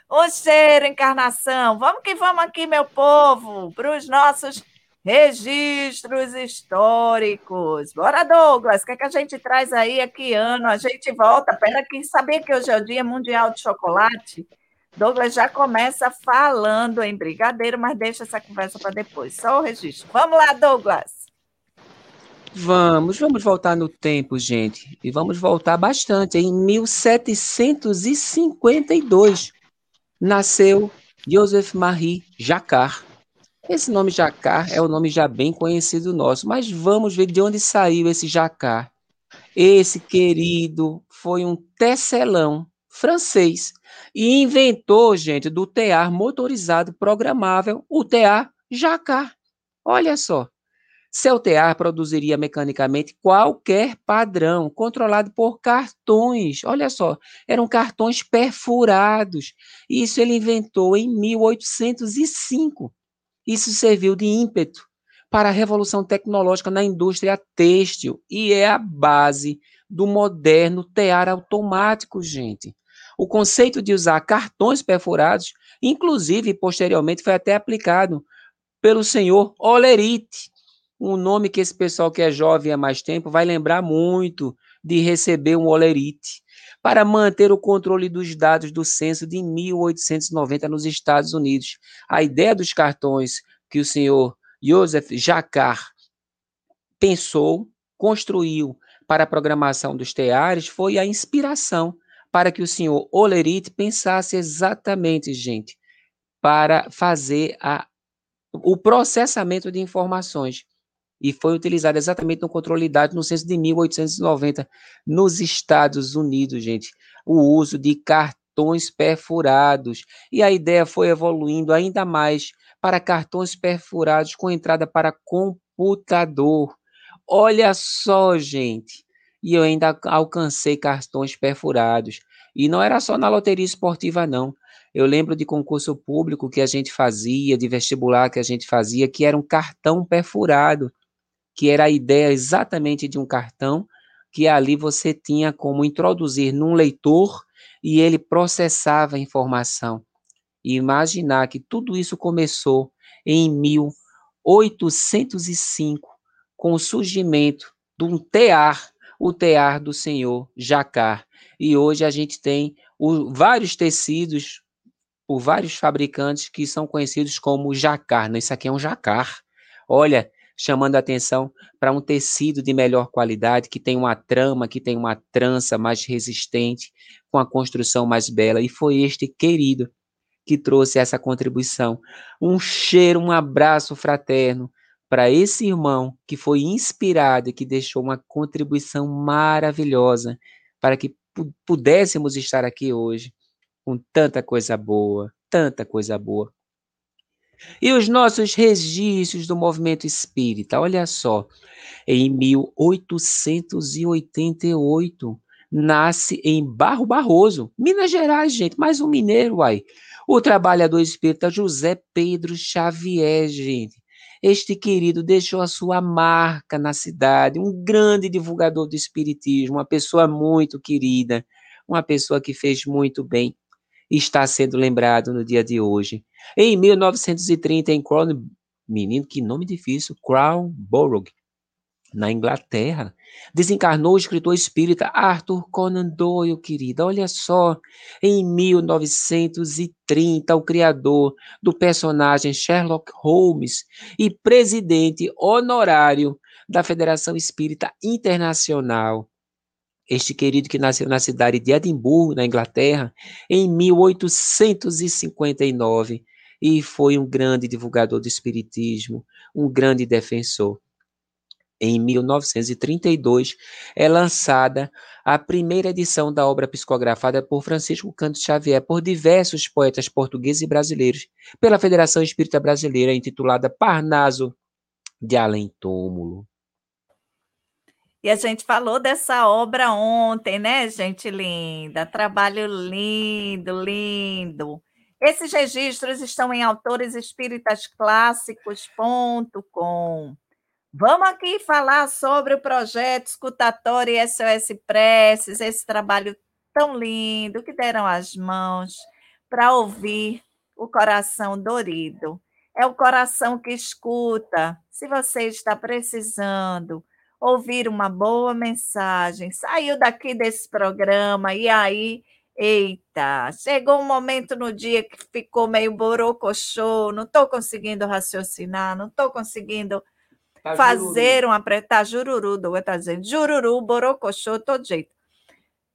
O cheiro, encarnação. Vamos que vamos aqui, meu povo, para os nossos registros históricos. Bora, Douglas, o que, é que a gente traz aí? A que ano a gente volta? Pera que sabia que hoje é o Dia Mundial de Chocolate? Douglas já começa falando em brigadeiro, mas deixa essa conversa para depois. Só o registro. Vamos lá, Douglas. Vamos, vamos voltar no tempo, gente. E vamos voltar bastante. Em 1752 nasceu Joseph Marie Jacquard. Esse nome Jacquard é o um nome já bem conhecido nosso, mas vamos ver de onde saiu esse Jacquard. Esse querido foi um tecelão francês e inventou, gente, do tear motorizado programável, o tear Jacquard. Olha só. Seu tear produziria mecanicamente qualquer padrão, controlado por cartões. Olha só, eram cartões perfurados. Isso ele inventou em 1805. Isso serviu de ímpeto para a revolução tecnológica na indústria têxtil e é a base do moderno tear automático, gente. O conceito de usar cartões perfurados, inclusive posteriormente foi até aplicado pelo senhor Olerite, um nome que esse pessoal que é jovem há mais tempo vai lembrar muito de receber um Olerite para manter o controle dos dados do censo de 1890 nos Estados Unidos. A ideia dos cartões que o senhor Joseph Jacquard pensou, construiu para a programação dos teares foi a inspiração para que o senhor Olerite pensasse exatamente, gente, para fazer a, o processamento de informações. E foi utilizado exatamente no controle de dados no censo de 1890, nos Estados Unidos, gente. O uso de cartões perfurados. E a ideia foi evoluindo ainda mais para cartões perfurados com entrada para computador. Olha só, gente. E eu ainda alcancei cartões perfurados. E não era só na loteria esportiva, não. Eu lembro de concurso público que a gente fazia, de vestibular que a gente fazia, que era um cartão perfurado, que era a ideia exatamente de um cartão, que ali você tinha como introduzir num leitor e ele processava a informação. E imaginar que tudo isso começou em 1805, com o surgimento de um tear, o tear do senhor Jacar. E hoje a gente tem o, vários tecidos por vários fabricantes que são conhecidos como jacar. Isso aqui é um jacar. Olha, chamando a atenção para um tecido de melhor qualidade, que tem uma trama, que tem uma trança mais resistente, com a construção mais bela. E foi este querido que trouxe essa contribuição. Um cheiro, um abraço fraterno para esse irmão que foi inspirado e que deixou uma contribuição maravilhosa para que pudéssemos estar aqui hoje com tanta coisa boa, tanta coisa boa. E os nossos registros do movimento espírita, olha só, em 1888 nasce em Barro Barroso, Minas Gerais, gente, mais um mineiro, aí. O trabalhador espírita José Pedro Xavier, gente. Este querido deixou a sua marca na cidade, um grande divulgador do espiritismo, uma pessoa muito querida, uma pessoa que fez muito bem está sendo lembrado no dia de hoje. Em 1930, em Crown, menino, que nome difícil, Crownborough, na Inglaterra. Desencarnou o escritor espírita Arthur Conan Doyle, querida. Olha só, em 1930, o criador do personagem Sherlock Holmes e presidente honorário da Federação Espírita Internacional. Este querido que nasceu na cidade de Edimburgo, na Inglaterra, em 1859 e foi um grande divulgador do espiritismo, um grande defensor em 1932, é lançada a primeira edição da obra psicografada por Francisco Canto Xavier por diversos poetas portugueses e brasileiros, pela Federação Espírita Brasileira, intitulada Parnaso de Além Túmulo. E a gente falou dessa obra ontem, né, gente linda? Trabalho lindo, lindo. Esses registros estão em autoresespiritasclássicos.com. Vamos aqui falar sobre o projeto Escutatório e SOS Preces, esse trabalho tão lindo que deram as mãos para ouvir o coração dorido. É o coração que escuta. Se você está precisando ouvir uma boa mensagem, saiu daqui desse programa e aí, eita, chegou um momento no dia que ficou meio borocochô, não estou conseguindo raciocinar, não estou conseguindo Tá fazer um apretar jururu, do está dizendo jururu, borocochô, todo jeito.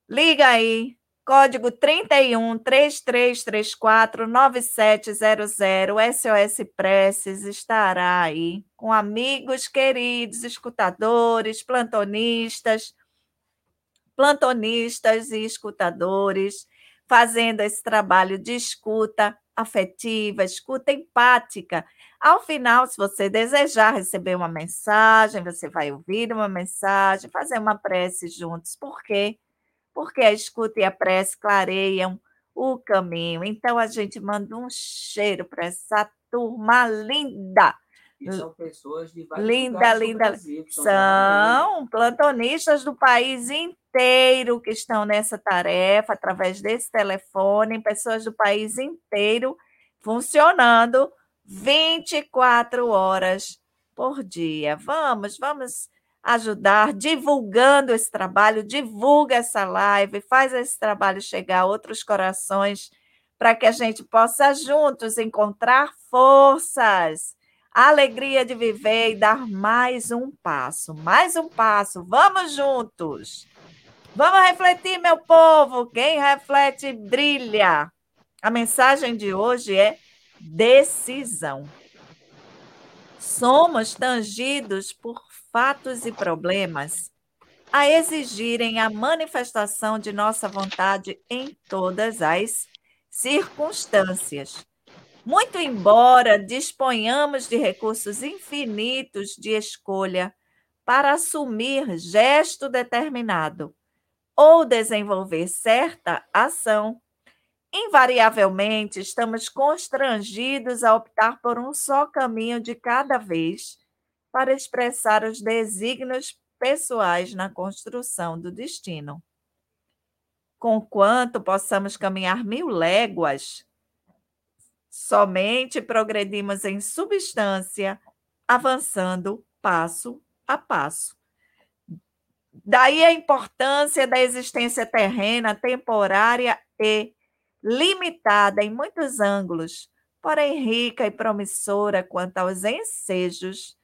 Liga aí, código 31 3334 9700 SOS Preces estará aí com amigos queridos, escutadores, plantonistas, plantonistas e escutadores fazendo esse trabalho de escuta afetiva, escuta empática. Ao final, se você desejar receber uma mensagem, você vai ouvir uma mensagem, fazer uma prece juntos. Por quê? Porque a escuta e a prece clareiam o caminho. Então, a gente manda um cheiro para essa turma linda E são pessoas de vários Linda, linda. Brasil, trabalhando. São plantonistas do país inteiro que estão nessa tarefa, através desse telefone, pessoas do país inteiro funcionando 24 horas por dia. Vamos, vamos ajudar, divulgando esse trabalho, divulga essa live, faz esse trabalho chegar a outros corações, para que a gente possa juntos encontrar forças alegria de viver e dar mais um passo, mais um passo. Vamos juntos. Vamos refletir, meu povo. Quem reflete brilha. A mensagem de hoje é decisão. Somos tangidos por fatos e problemas a exigirem a manifestação de nossa vontade em todas as circunstâncias. Muito embora disponhamos de recursos infinitos de escolha para assumir gesto determinado ou desenvolver certa ação, invariavelmente estamos constrangidos a optar por um só caminho de cada vez para expressar os desígnios pessoais na construção do destino. Conquanto possamos caminhar mil léguas, Somente progredimos em substância, avançando passo a passo. Daí a importância da existência terrena, temporária e limitada em muitos ângulos, porém rica e promissora quanto aos ensejos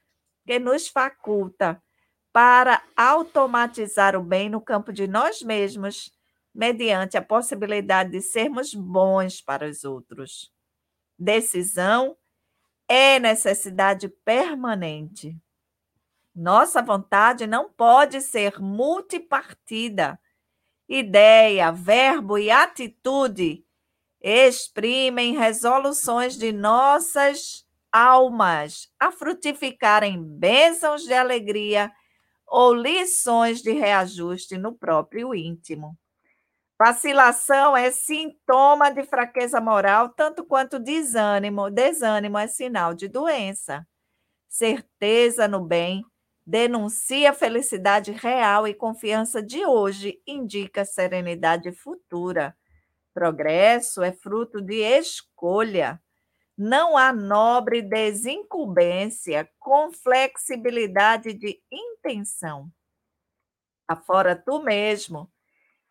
que nos faculta para automatizar o bem no campo de nós mesmos, mediante a possibilidade de sermos bons para os outros decisão é necessidade permanente. Nossa vontade não pode ser multipartida. Ideia, verbo e atitude exprimem resoluções de nossas almas a frutificarem bênçãos de alegria ou lições de reajuste no próprio íntimo. Vacilação é sintoma de fraqueza moral, tanto quanto desânimo. Desânimo é sinal de doença. Certeza no bem denuncia felicidade real e confiança de hoje indica serenidade futura. Progresso é fruto de escolha. Não há nobre desincumbência com flexibilidade de intenção. Afora tu mesmo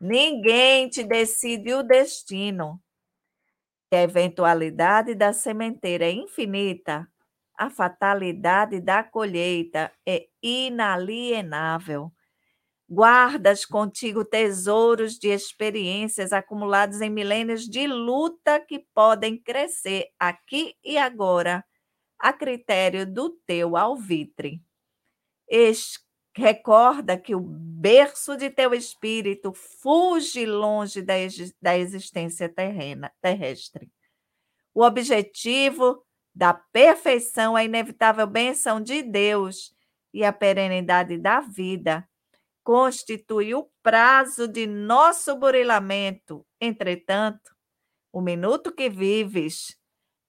Ninguém te decide o destino. A eventualidade da sementeira é infinita, a fatalidade da colheita é inalienável. Guardas contigo tesouros de experiências acumulados em milênios de luta que podem crescer aqui e agora, a critério do teu alvitre. Recorda que o berço de teu espírito fuge longe da, existência terrena, terrestre. O objetivo da perfeição é a inevitável benção de Deus e a perenidade da vida constitui o prazo de nosso burilamento. Entretanto, o minuto que vives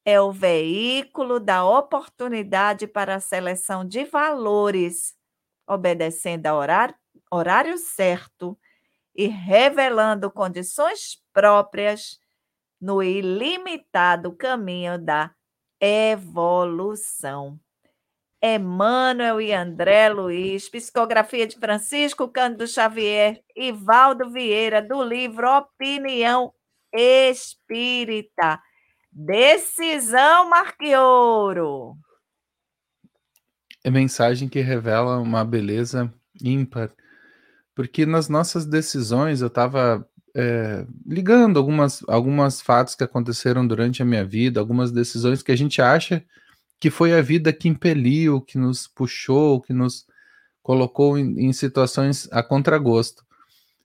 é o veículo da oportunidade para a seleção de valores obedecendo ao horário, horário certo e revelando condições próprias no ilimitado caminho da evolução. Emmanuel e André Luiz, psicografia de Francisco Cândido Xavier e Valdo Vieira, do livro Opinião Espírita. Decisão Marqueouro é mensagem que revela uma beleza ímpar, porque nas nossas decisões eu estava é, ligando algumas, algumas fatos que aconteceram durante a minha vida, algumas decisões que a gente acha que foi a vida que impeliu, que nos puxou, que nos colocou em, em situações a contragosto.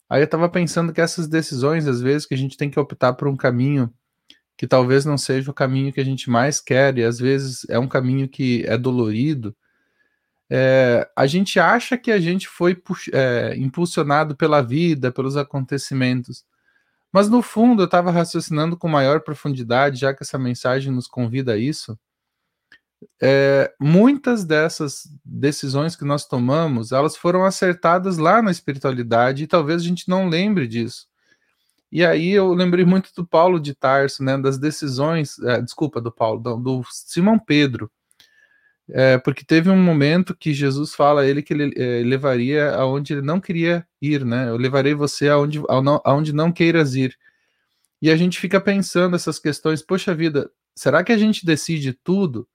Aí eu estava pensando que essas decisões, às vezes, que a gente tem que optar por um caminho que talvez não seja o caminho que a gente mais quer, e às vezes é um caminho que é dolorido, é, a gente acha que a gente foi é, impulsionado pela vida, pelos acontecimentos. Mas no fundo, eu estava raciocinando com maior profundidade, já que essa mensagem nos convida a isso. É, muitas dessas decisões que nós tomamos, elas foram acertadas lá na espiritualidade e talvez a gente não lembre disso. E aí eu lembrei muito do Paulo de Tarso, né, das decisões, é, desculpa, do Paulo, do, do Simão Pedro, é, porque teve um momento que Jesus fala a ele que ele é, levaria aonde ele não queria ir, né? Eu levarei você aonde, aonde não queiras ir. E a gente fica pensando essas questões, poxa vida, será que a gente decide tudo?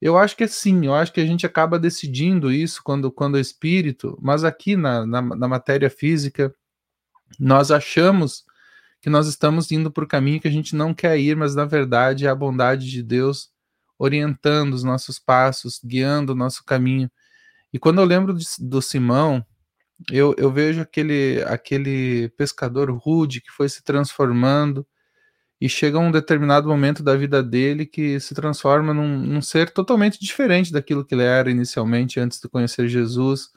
Eu acho que é sim, eu acho que a gente acaba decidindo isso quando, quando é espírito, mas aqui na, na, na matéria física, nós achamos que nós estamos indo por o caminho que a gente não quer ir, mas na verdade é a bondade de Deus orientando os nossos passos, guiando o nosso caminho. E quando eu lembro de, do Simão, eu, eu vejo aquele, aquele pescador rude que foi se transformando e chega um determinado momento da vida dele que se transforma num, num, ser totalmente diferente daquilo que ele era inicialmente antes de conhecer Jesus.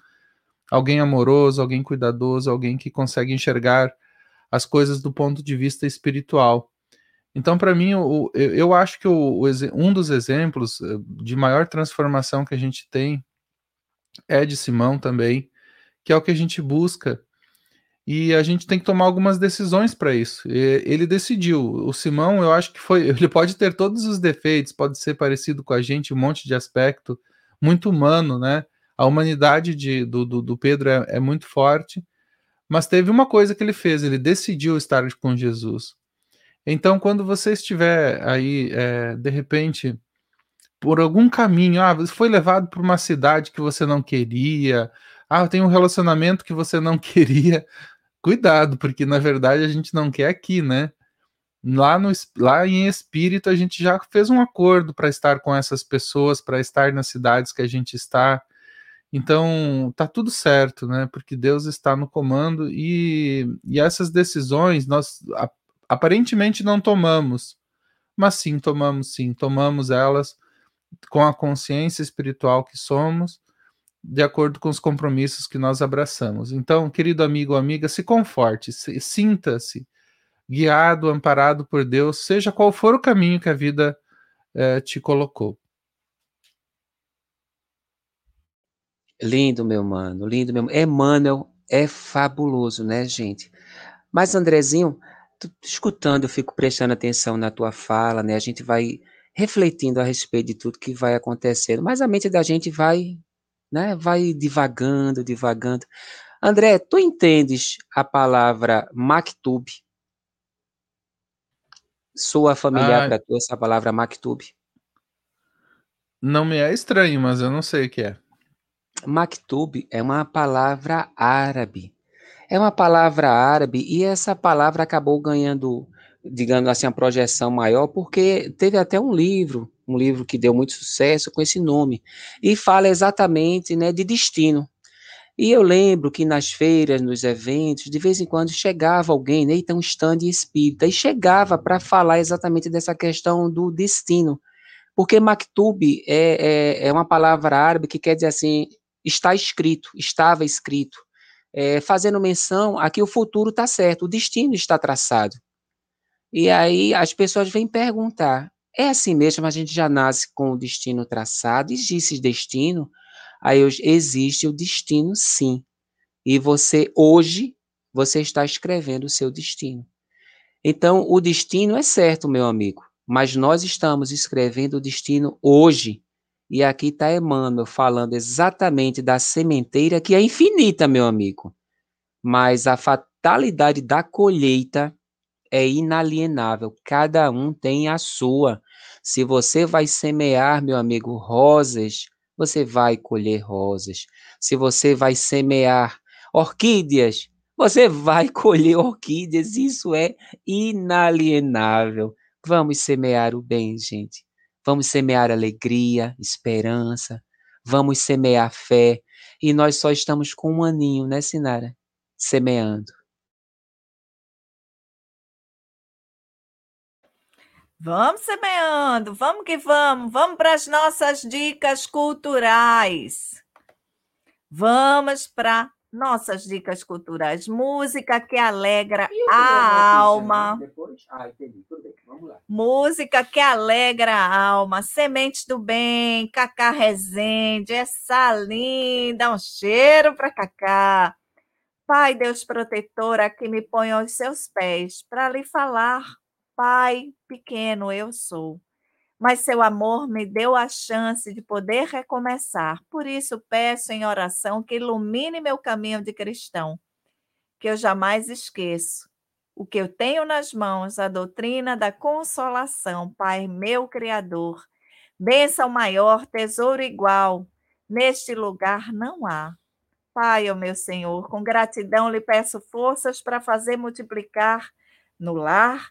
Alguém amoroso, alguém cuidadoso, alguém que consegue enxergar as coisas do ponto de vista espiritual. Então, para mim, eu, eu acho que o, um dos exemplos eh, de maior transformação que a gente tem é de Simão também, que é o que a gente busca. E a gente tem que tomar algumas decisões para isso. E ele decidiu. O Simão, eu acho que foi. Ele pode ter todos os defeitos, pode ser parecido com a gente, um monte de aspecto, muito humano, né? A humanidade de, do, do, do Pedro é, é muito forte, mas teve uma coisa que ele fez: ele decidiu estar com Jesus. Então, quando você estiver aí, é, de repente, por algum caminho, ah, você foi levado para uma cidade que você não queria, ah, tem um relacionamento que você não queria, cuidado, porque na verdade a gente não quer aqui, né? Lá, no, lá em espírito a gente já fez um acordo para estar com essas pessoas, para estar nas cidades que a gente está. Então, tá tudo certo, né? Porque Deus está no comando e, e essas decisões, nós, aparentemente não tomamos, mas sim tomamos, sim, tomamos elas com a consciência espiritual que somos, de acordo com os compromissos que nós abraçamos. Então, querido amigo ou amiga, se conforte, se, sinta-se guiado, amparado por Deus, seja qual for o caminho que a vida eh, te colocou. Lindo, meu mano, lindo, meu. Emmanuel é fabuloso, né, gente? Mas, Andrezinho, escutando, eu fico prestando atenção na tua fala, né? A gente vai refletindo a respeito de tudo que vai acontecendo, mas a mente da gente vai, né? Vai divagando, divagando. André, tu entendes a palavra maktub? Soa familiar ah, para tu essa palavra maktub? Não me é estranho, mas eu não sei o que é. Maktub é uma palavra árabe é uma palavra árabe e essa palavra acabou ganhando, digamos assim, a projeção maior porque teve até um livro, um livro que deu muito sucesso com esse nome e fala exatamente, né, de destino. E eu lembro que nas feiras, nos eventos, de vez em quando chegava alguém, né, então um stand espírita, e chegava para falar exatamente dessa questão do destino. Porque maktub é, é, é uma palavra árabe que quer dizer assim, está escrito, estava escrito é, fazendo menção a que o futuro está certo, o destino está traçado. E aí as pessoas vêm perguntar: é assim mesmo? A gente já nasce com o destino traçado? Existe destino? Aí existe o destino, sim. E você, hoje, você está escrevendo o seu destino. Então, o destino é certo, meu amigo, mas nós estamos escrevendo o destino hoje. E aqui está Emmanuel falando exatamente da sementeira que é infinita, meu amigo. Mas a fatalidade da colheita é inalienável. Cada um tem a sua. Se você vai semear, meu amigo, rosas, você vai colher rosas. Se você vai semear orquídeas, você vai colher orquídeas. Isso é inalienável. Vamos semear o bem, gente. Vamos semear alegria, esperança, vamos semear fé. E nós só estamos com um aninho, né, Sinara? Semeando. Vamos semeando, vamos que vamos, vamos para as nossas dicas culturais. Vamos para nossas dicas culturais. Música que alegra a alma. Depois? Ah, entendi. Tudo bem. Vamos lá. Música que alegra a alma. Sementes do Bem, Cacá Rezende, essa linda. Um cheiro para Cacá. Pai Deus protetora, que me põe aos seus pés para lhe falar. Pai pequeno eu sou mas seu amor me deu a chance de poder recomeçar. Por isso peço em oração que ilumine meu caminho de cristão, que eu jamais esqueço o que eu tenho nas mãos, a doutrina da consolação, Pai meu Criador. Bênção maior, tesouro igual, neste lugar não há. Pai, ó meu Senhor, com gratidão lhe peço forças para fazer multiplicar no lar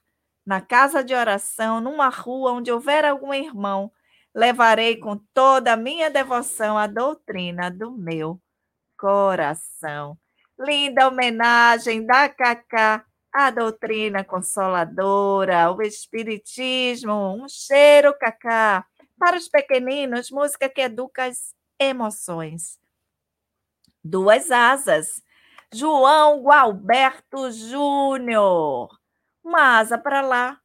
na casa de oração, numa rua onde houver algum irmão, levarei com toda a minha devoção a doutrina do meu coração. Linda homenagem da Cacá à doutrina consoladora, o espiritismo, um cheiro, Cacá. Para os pequeninos, música que educa as emoções. Duas asas. João Gualberto Júnior uma asa para lá,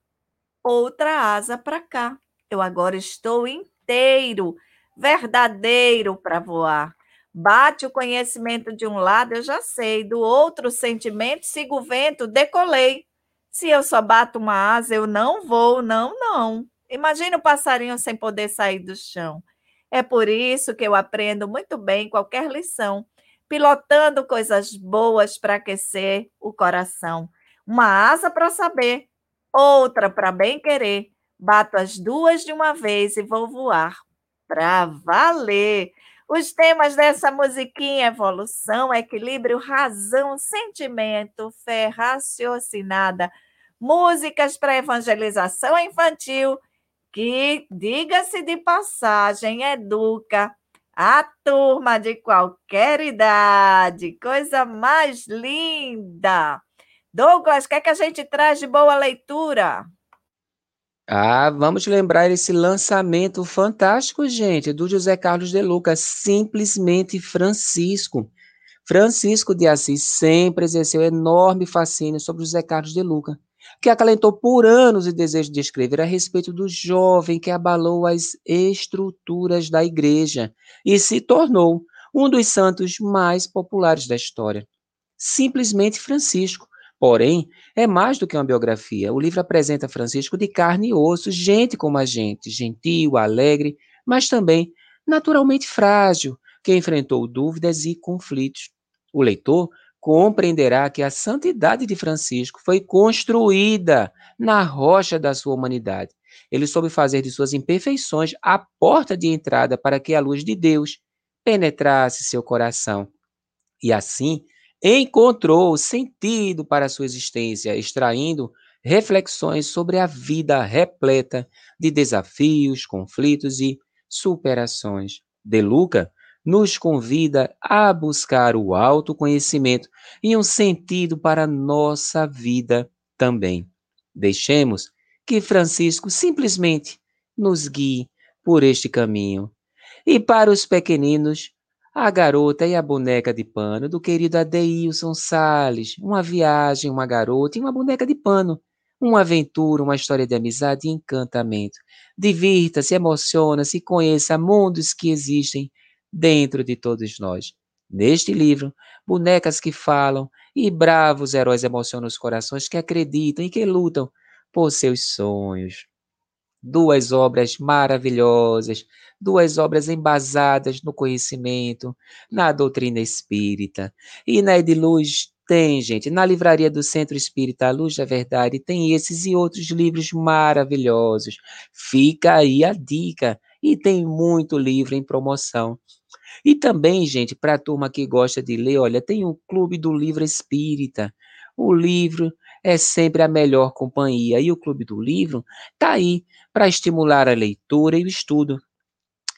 outra asa para cá. Eu agora estou inteiro, verdadeiro para voar. Bate o conhecimento de um lado, eu já sei, do outro sentimento, sigo o vento, decolei. Se eu só bato uma asa, eu não vou, não, não. Imagina o passarinho sem poder sair do chão. É por isso que eu aprendo muito bem qualquer lição, pilotando coisas boas para aquecer o coração. Uma asa para saber, outra para bem querer. Bato as duas de uma vez e vou voar para valer. Os temas dessa musiquinha: evolução, equilíbrio, razão, sentimento, fé raciocinada, músicas para evangelização infantil, que, diga-se de passagem, educa a turma de qualquer idade. Coisa mais linda! Douglas, o que, é que a gente traz de boa leitura? Ah, vamos lembrar esse lançamento fantástico, gente, do José Carlos de Lucas, simplesmente Francisco. Francisco de Assis sempre exerceu enorme fascínio sobre José Carlos de Lucas, que acalentou por anos o desejo de escrever a respeito do jovem que abalou as estruturas da igreja e se tornou um dos santos mais populares da história. Simplesmente Francisco, Porém, é mais do que uma biografia. O livro apresenta Francisco de carne e osso, gente como a gente, gentil, alegre, mas também naturalmente frágil, que enfrentou dúvidas e conflitos. O leitor compreenderá que a santidade de Francisco foi construída na rocha da sua humanidade. Ele soube fazer de suas imperfeições a porta de entrada para que a luz de Deus penetrasse seu coração. E assim, encontrou sentido para sua existência, extraindo reflexões sobre a vida repleta de desafios, conflitos e superações. De Luca nos convida a buscar o autoconhecimento e um sentido para nossa vida também. Deixemos que Francisco simplesmente nos guie por este caminho. E para os pequeninos, a Garota e a Boneca de Pano, do querido Adeilson Salles. Uma viagem, uma garota e uma boneca de pano. Uma aventura, uma história de amizade e encantamento. Divirta-se, emociona-se e conheça mundos que existem dentro de todos nós. Neste livro, bonecas que falam e bravos heróis emocionam os corações que acreditam e que lutam por seus sonhos. Duas obras maravilhosas duas obras embasadas no conhecimento, na doutrina espírita. E na Ediluz tem, gente, na livraria do Centro Espírita A Luz da Verdade, tem esses e outros livros maravilhosos. Fica aí a dica. E tem muito livro em promoção. E também, gente, para a turma que gosta de ler, olha, tem o Clube do Livro Espírita. O livro é sempre a melhor companhia. E o Clube do Livro está aí para estimular a leitura e o estudo.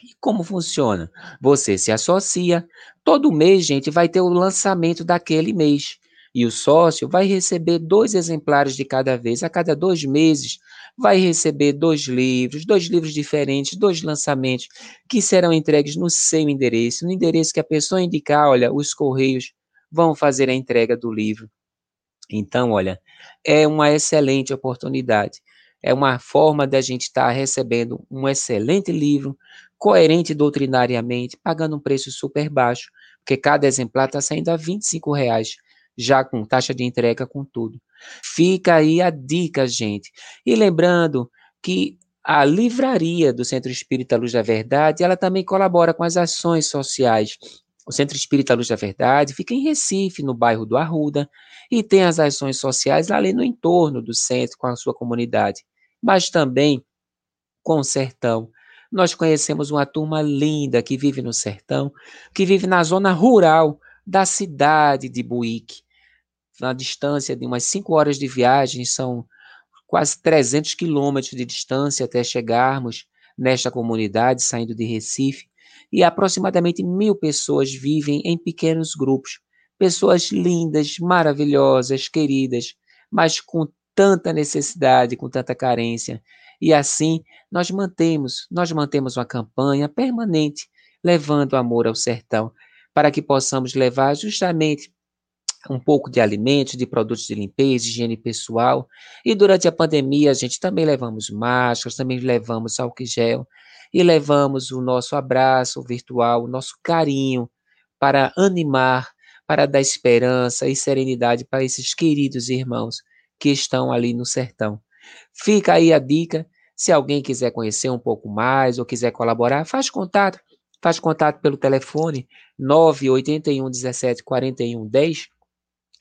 E como funciona? Você se associa, todo mês, gente, vai ter o lançamento daquele mês. E o sócio vai receber dois exemplares de cada vez, a cada dois meses, vai receber dois livros, dois livros diferentes, dois lançamentos, que serão entregues no seu endereço, no endereço que a pessoa indicar, olha, os correios vão fazer a entrega do livro. Então, olha, é uma excelente oportunidade. É uma forma da gente estar tá recebendo um excelente livro, coerente doutrinariamente, pagando um preço super baixo, porque cada exemplar está saindo a 25 reais já com taxa de entrega, com tudo. Fica aí a dica, gente. E lembrando que a livraria do Centro Espírita Luz da Verdade, ela também colabora com as ações sociais. O Centro Espírita Luz da Verdade fica em Recife, no bairro do Arruda, e tem as ações sociais ali no entorno do centro, com a sua comunidade, mas também com o sertão. Nós conhecemos uma turma linda que vive no sertão, que vive na zona rural da cidade de Buíque na distância de umas 5 horas de viagem, são quase 300 quilômetros de distância até chegarmos nesta comunidade, saindo de Recife, e aproximadamente mil pessoas vivem em pequenos grupos. Pessoas lindas, maravilhosas, queridas, mas com tanta necessidade, com tanta carência. E assim nós mantemos, nós mantemos uma campanha permanente levando amor ao sertão, para que possamos levar justamente um pouco de alimentos, de produtos de limpeza, higiene pessoal. E durante a pandemia, a gente também levamos máscaras, também levamos álcool gel e levamos o nosso abraço virtual, o nosso carinho para animar, para dar esperança e serenidade para esses queridos irmãos que estão ali no sertão. Fica aí a dica. Se alguém quiser conhecer um pouco mais ou quiser colaborar, faz contato. Faz contato pelo telefone 981 17 41 10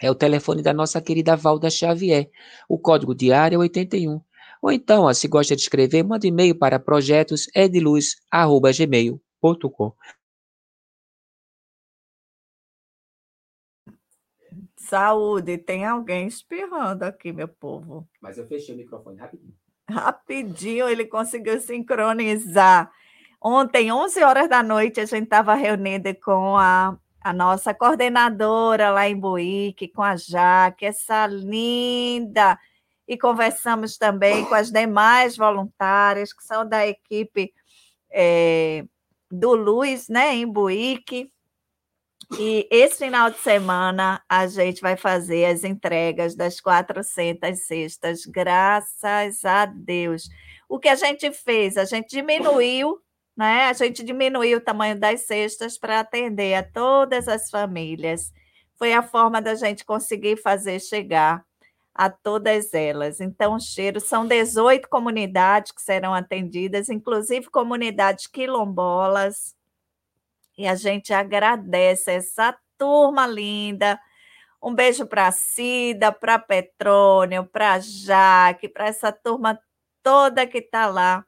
é o telefone da nossa querida Valda Xavier. O código de área é 81. Ou então, ó, se gosta de escrever, manda e-mail para projetosedluz.gmail.com. Saúde, tem alguém espirrando aqui, meu povo. Mas eu fechei o microfone rapidinho. Rapidinho ele conseguiu sincronizar. Ontem, 11 horas da noite, a gente estava reunida com a a nossa coordenadora lá em Buíque, com a Jaque, essa linda. E conversamos também com as demais voluntárias, que são da equipe é, do Luz, né, em Buíque. E esse final de semana a gente vai fazer as entregas das 400 cestas, graças a Deus. O que a gente fez? A gente diminuiu né? A gente diminuiu o tamanho das cestas para atender a todas as famílias. Foi a forma da gente conseguir fazer chegar a todas elas. Então, cheiro são 18 comunidades que serão atendidas, inclusive comunidades quilombolas. E a gente agradece essa turma linda. Um beijo para Cida, para Petrônio, para Jaque, para essa turma toda que está lá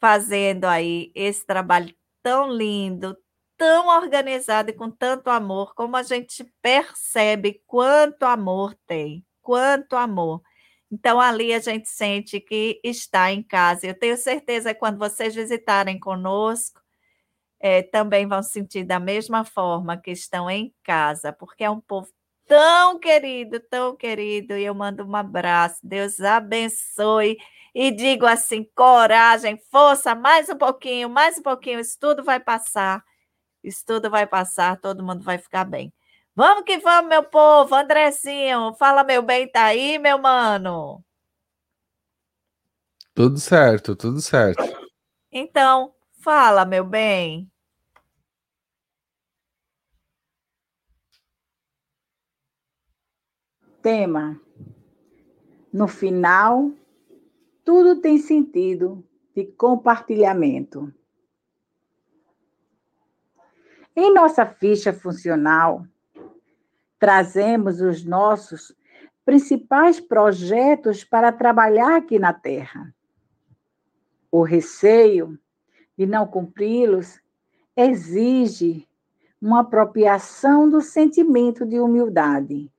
fazendo aí esse trabalho tão lindo, tão organizado e com tanto amor, como a gente percebe quanto amor tem, quanto amor. Então, ali a gente sente que está em casa. Eu tenho certeza que quando vocês visitarem conosco, é, também vão sentir da mesma forma que estão em casa, porque é um povo tão querido, tão querido. E eu mando um abraço. Deus abençoe e digo assim: coragem, força, mais um pouquinho, mais um pouquinho, isso tudo vai passar. Isso tudo vai passar, todo mundo vai ficar bem. Vamos que vamos, meu povo. Andrezinho, fala meu bem, tá aí, meu mano? Tudo certo, tudo certo. Então, fala, meu bem. Tema. No final tudo tem sentido de compartilhamento. Em nossa ficha funcional, trazemos os nossos principais projetos para trabalhar aqui na Terra. O receio de não cumpri-los exige uma apropriação do sentimento de humildade,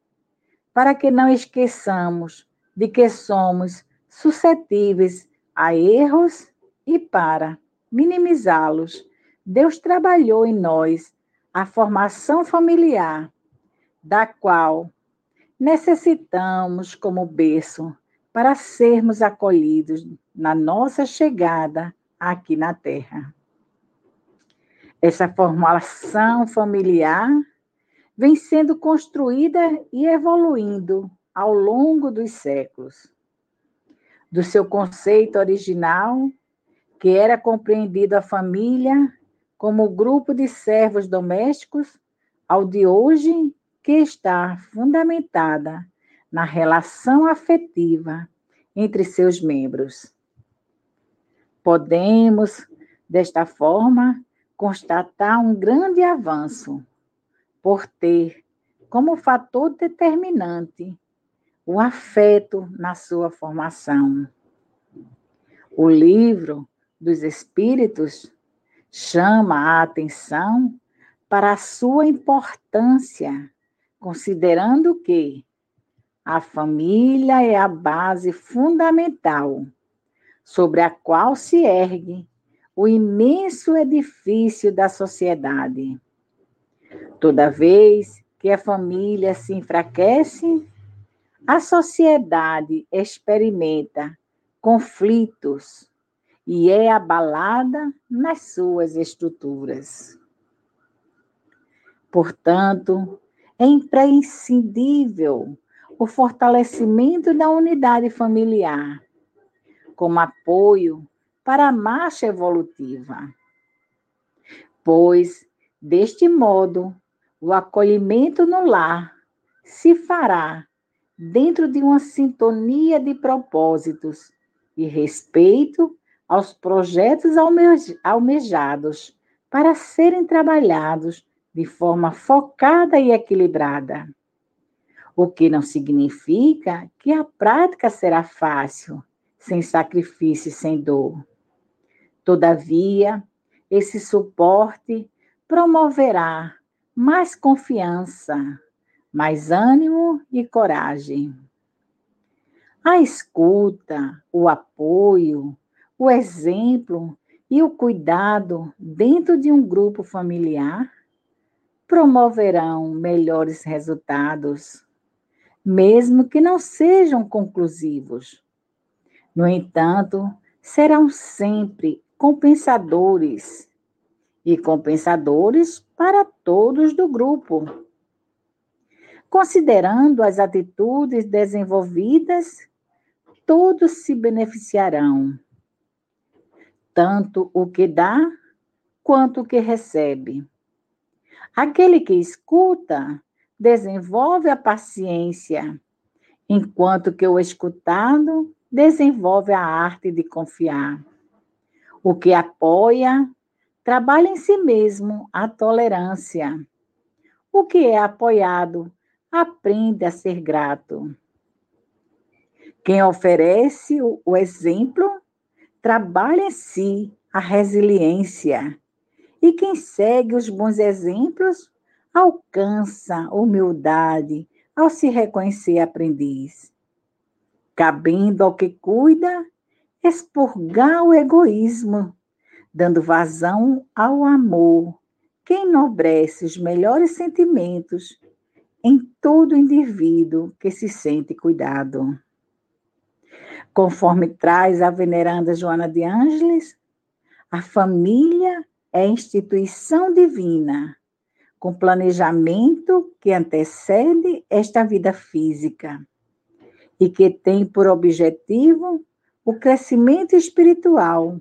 para que não esqueçamos de que somos suscetíveis a erros e para minimizá-los, Deus trabalhou em nós a formação familiar, da qual necessitamos como berço para sermos acolhidos na nossa chegada aqui na Terra. Essa formação familiar vem sendo construída e evoluindo ao longo dos séculos. Do seu conceito original, que era compreendido a família como grupo de servos domésticos, ao de hoje, que está fundamentada na relação afetiva entre seus membros. Podemos, desta forma, constatar um grande avanço por ter como fator determinante o afeto na sua formação. O livro dos Espíritos chama a atenção para a sua importância, considerando que a família é a base fundamental sobre a qual se ergue o imenso edifício da sociedade. Toda vez que a família se enfraquece, a sociedade experimenta conflitos e é abalada nas suas estruturas. Portanto, é imprescindível o fortalecimento da unidade familiar, como apoio para a marcha evolutiva. Pois, deste modo, o acolhimento no lar se fará dentro de uma sintonia de propósitos e respeito aos projetos almejados para serem trabalhados de forma focada e equilibrada. O que não significa que a prática será fácil, sem sacrifício e sem dor. Todavia, esse suporte promoverá mais confiança, mais ânimo e coragem. A escuta, o apoio, o exemplo e o cuidado dentro de um grupo familiar promoverão melhores resultados, mesmo que não sejam conclusivos. No entanto, serão sempre compensadores e compensadores para todos do grupo. Considerando as atitudes desenvolvidas, todos se beneficiarão, tanto o que dá quanto o que recebe. Aquele que escuta desenvolve a paciência, enquanto que o escutado desenvolve a arte de confiar. O que apoia trabalha em si mesmo a tolerância. O que é apoiado aprende a ser grato. Quem oferece o exemplo trabalha em si a resiliência. E quem segue os bons exemplos alcança humildade ao se reconhecer aprendiz. Cabendo ao que cuida, expurgar o egoísmo, dando vazão ao amor, que enobrece os melhores sentimentos em todo indivíduo que se sente cuidado. Conforme traz a veneranda Joana de Ângeles, a família é instituição divina, com planejamento que antecede esta vida física e que tem por objetivo o crescimento espiritual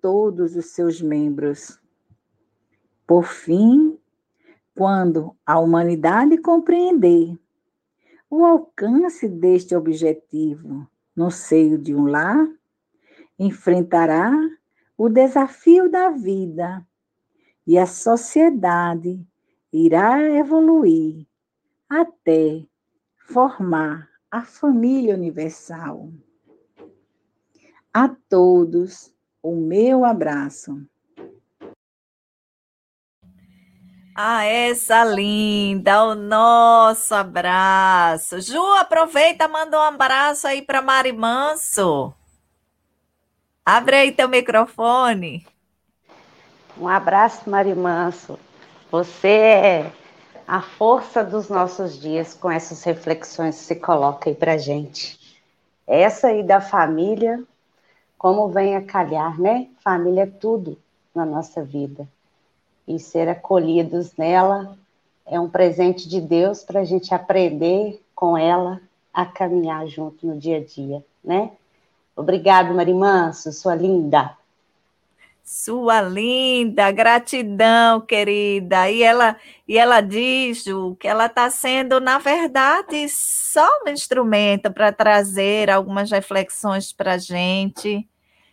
todos os seus membros. Por fim, quando a humanidade compreender o alcance deste objetivo no seio de um lar, enfrentará o desafio da vida e a sociedade irá evoluir até formar a família universal. A todos, o meu abraço. Ah, essa linda, o nosso abraço. Ju, aproveita, manda um abraço aí para Mari Manso. Abre aí teu microfone. Um abraço, Mari Manso. Você é a força dos nossos dias com essas reflexões que se coloca aí para gente. Essa aí da família, como vem a calhar, né? Família é tudo na nossa vida. E ser acolhidos nela é um presente de Deus para a gente aprender com ela a caminhar junto no dia a dia, né? Obrigado, Marimanso, sua linda. Sua linda, gratidão, querida. E ela, e ela diz, Ju, que ela está sendo, na verdade, só um instrumento para trazer algumas reflexões para a gente.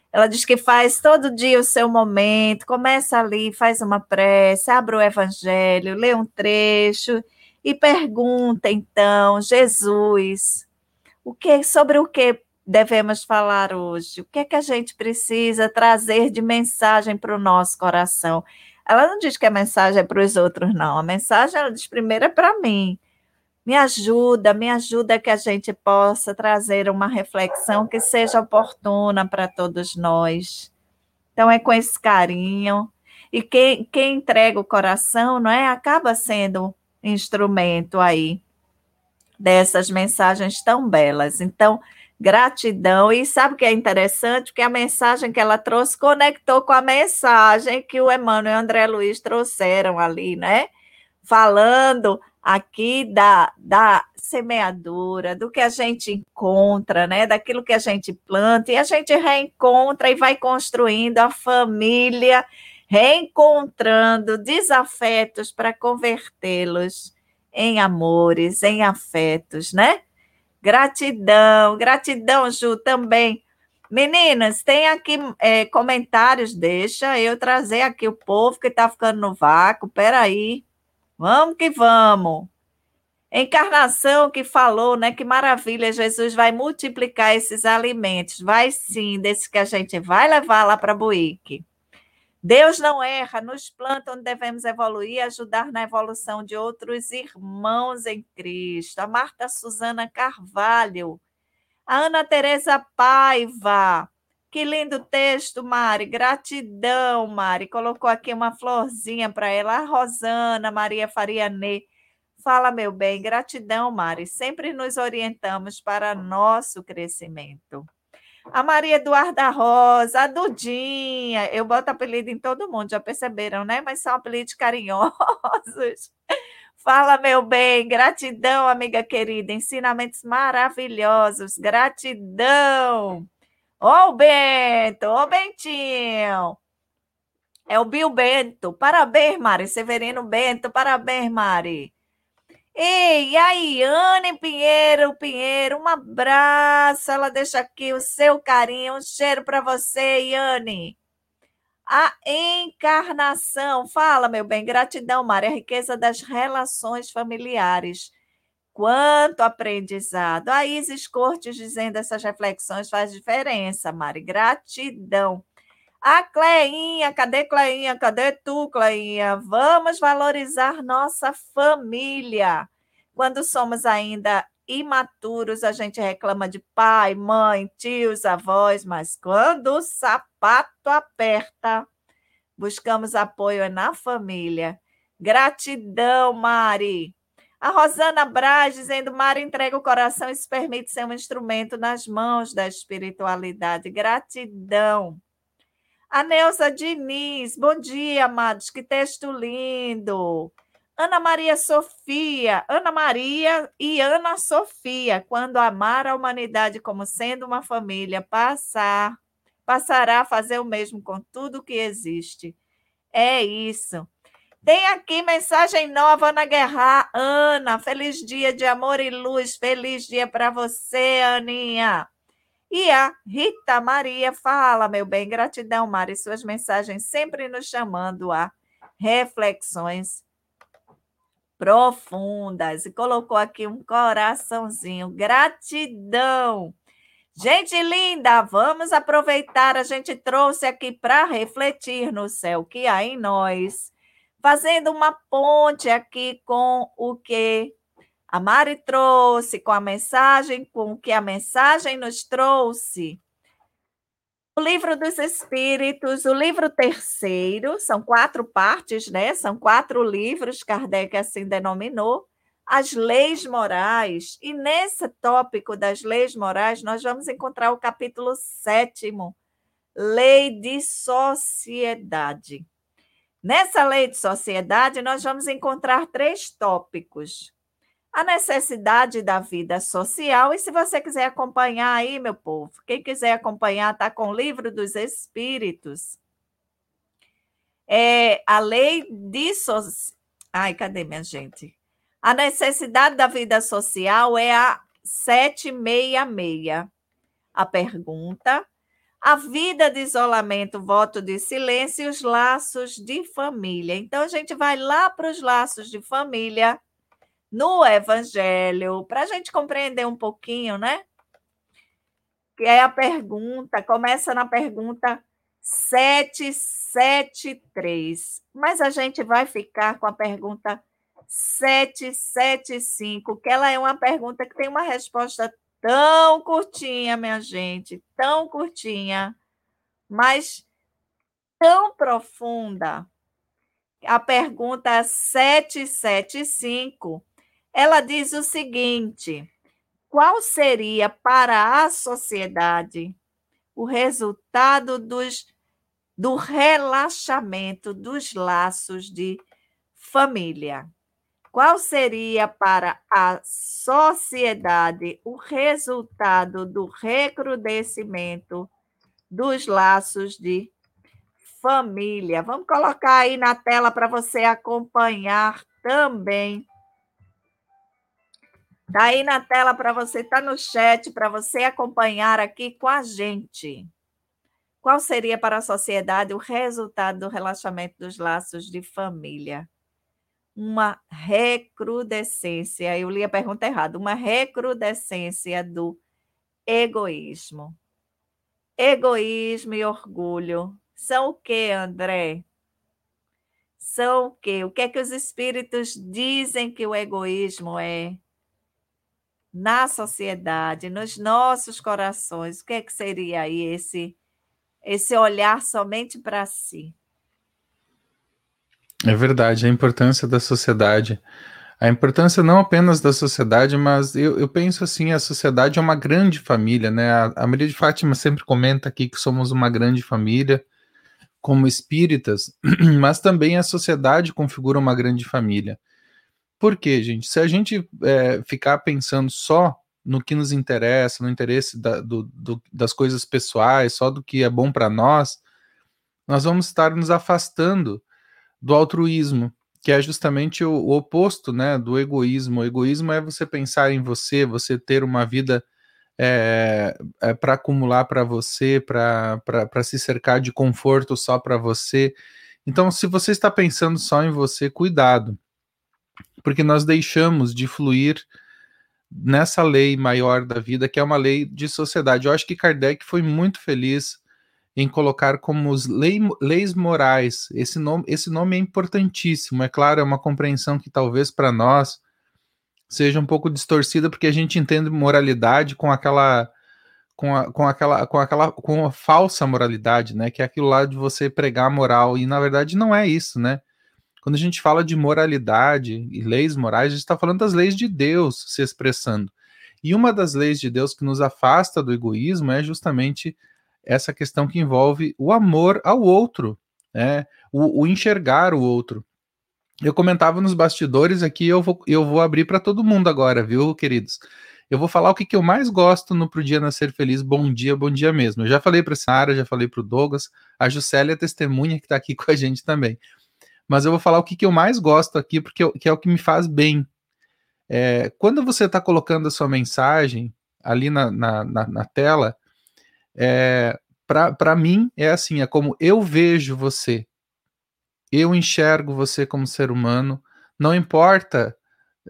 Ela diz que faz todo dia o seu momento, começa ali, faz uma prece, abre o evangelho, lê um trecho e pergunta, então, Jesus, o que sobre o que devemos falar hoje? O que é que a gente precisa trazer de mensagem para o nosso coração? Ela não diz que a mensagem é para os outros, não. A mensagem, ela diz primeiro é para mim. Me ajuda, me ajuda que a gente possa trazer uma reflexão que seja oportuna para todos nós. Então, é com esse carinho. E quem, quem entrega o coração, não é? Acaba sendo instrumento aí dessas mensagens tão belas. Então, Gratidão. E sabe o que é interessante? Porque a mensagem que ela trouxe conectou com a mensagem que o Emmanuel e o André Luiz trouxeram ali, né? Falando aqui da, da semeadura, do que a gente encontra, né? Daquilo que a gente planta, e a gente reencontra e vai construindo a família, reencontrando desafetos para convertê-los em amores, em afetos, né? Gratidão, gratidão, Ju, também. Meninas, tem aqui é, comentários, deixa eu trazer aqui o povo que está ficando no vácuo. Peraí, vamos que vamos. Encarnação que falou, né? Que maravilha, Jesus vai multiplicar esses alimentos. Vai sim, desse que a gente vai levar lá para Buíque. Deus não erra, nos planta onde devemos evoluir ajudar na evolução de outros irmãos em Cristo. A Marta Suzana Carvalho, a Ana Teresa Paiva. Que lindo texto, Mari. Gratidão, Mari. Colocou aqui uma florzinha para ela. A Rosana Maria Faria Ney. Fala, meu bem. Gratidão, Mari. Sempre nos orientamos para nosso crescimento a Maria Eduarda Rosa, a Dudinha, eu boto apelido em todo mundo, já perceberam, né? Mas são apelidos carinhosos. Fala, meu bem, gratidão, amiga querida, ensinamentos maravilhosos, gratidão. Ô, oh, Bento, ô, oh, Bentinho. É o Bill Bento. Parabéns, Mari. Severino Bento, parabéns, Mari. Ei, aí, Anne Pinheiro, Pinheiro, um abraço. Ela deixa aqui o seu carinho, um cheiro para você, Yane. A encarnação, fala, meu bem, gratidão, Maria, a riqueza das relações familiares. Quanto aprendizado. A Isis Cortes dizendo essas reflexões faz diferença, Mari. Gratidão. A Cleinha, cadê Cleinha? Cadê tu, Cleinha? Vamos valorizar nossa família. Quando somos ainda imaturos, a gente reclama de pai, mãe, tios, avós, mas quando o sapato aperta, buscamos apoio na família. Gratidão, Mari. A Rosana Braz dizendo: Mari entrega o coração e se permite ser um instrumento nas mãos da espiritualidade. Gratidão. A Neuza Diniz, bom dia, amados, que texto lindo. Ana Maria Sofia, Ana Maria e Ana Sofia, quando amar a humanidade como sendo uma família, passar, passará a fazer o mesmo com tudo que existe. É isso. Tem aqui mensagem nova, Ana Guerra. Ana, feliz dia de amor e luz. Feliz dia para você, Aninha. E a Rita Maria fala, meu bem, gratidão, Mari, suas mensagens sempre nos chamando a reflexões profundas. E colocou aqui um coraçãozinho. Gratidão. Gente linda, vamos aproveitar. A gente trouxe aqui para refletir no céu que há em nós, fazendo uma ponte aqui com o que a Mari trouxe com a mensagem, com o que a mensagem nos trouxe. O livro dos Espíritos, o livro terceiro, são quatro partes, né? São quatro livros, Kardec assim denominou. As leis morais. E nesse tópico das leis morais, nós vamos encontrar o capítulo sétimo, Lei de Sociedade. Nessa lei de sociedade, nós vamos encontrar três tópicos a necessidade da vida social. E se você quiser acompanhar aí, meu povo, quem quiser acompanhar, está com o livro dos Espíritos. É a lei de. So... Ai, cadê minha gente? A necessidade da vida social é a 766. A pergunta. A vida de isolamento, voto de silêncio e os laços de família. Então, a gente vai lá para os laços de família no Evangelho, para a gente compreender um pouquinho, né? Que é a pergunta, começa na pergunta 773, mas a gente vai ficar com a pergunta 775, que ela é uma pergunta que tem uma resposta tão curtinha, minha gente, tão curtinha, mas tão profunda. A pergunta 775 ela diz o seguinte: qual seria para a sociedade o resultado dos, do relaxamento dos laços de família? Qual seria para a sociedade o resultado do recrudescimento dos laços de família? Vamos colocar aí na tela para você acompanhar também Está aí na tela para você, está no chat para você acompanhar aqui com a gente. Qual seria para a sociedade o resultado do relaxamento dos laços de família? Uma recrudescência, eu li a pergunta errada, uma recrudescência do egoísmo. Egoísmo e orgulho são o que, André? São o que? O que é que os espíritos dizem que o egoísmo é? Na sociedade, nos nossos corações, o que, é que seria aí esse, esse olhar somente para si? É verdade, a importância da sociedade. A importância não apenas da sociedade, mas eu, eu penso assim, a sociedade é uma grande família, né? A, a Maria de Fátima sempre comenta aqui que somos uma grande família, como espíritas, mas também a sociedade configura uma grande família. Por quê, gente? Se a gente é, ficar pensando só no que nos interessa, no interesse da, do, do, das coisas pessoais, só do que é bom para nós, nós vamos estar nos afastando do altruísmo, que é justamente o, o, oposto né, do egoísmo. O egoísmo é você pensar em você, você ter uma vida é, é para acumular para você, para se cercar de conforto só para você. Então, se você está pensando só em você, cuidado porque nós deixamos de fluir nessa lei maior da vida, que é uma lei de sociedade. Eu acho que Kardec foi muito feliz em colocar como os lei, leis morais. Esse nome, esse nome é importantíssimo. É claro, é uma compreensão que talvez para nós seja um pouco distorcida, porque a gente entende moralidade com aquela com, a, com aquela com aquela com a falsa moralidade, né? Que é aquilo lá de você pregar moral e na verdade não é isso, né? Quando a gente fala de moralidade e leis morais, a gente está falando das leis de Deus se expressando. E uma das leis de Deus que nos afasta do egoísmo é justamente essa questão que envolve o amor ao outro, né? o, o enxergar o outro. Eu comentava nos bastidores aqui, eu vou, eu vou abrir para todo mundo agora, viu, queridos? Eu vou falar o que, que eu mais gosto no Pro Dia Nascer Feliz. Bom dia, bom dia mesmo. Eu já falei para a Sara, já falei para o Douglas, a Juscelia é testemunha que está aqui com a gente também mas eu vou falar o que, que eu mais gosto aqui, porque eu, que é o que me faz bem. É, quando você está colocando a sua mensagem ali na, na, na, na tela, é, para mim é assim: é como eu vejo você, eu enxergo você como ser humano, não importa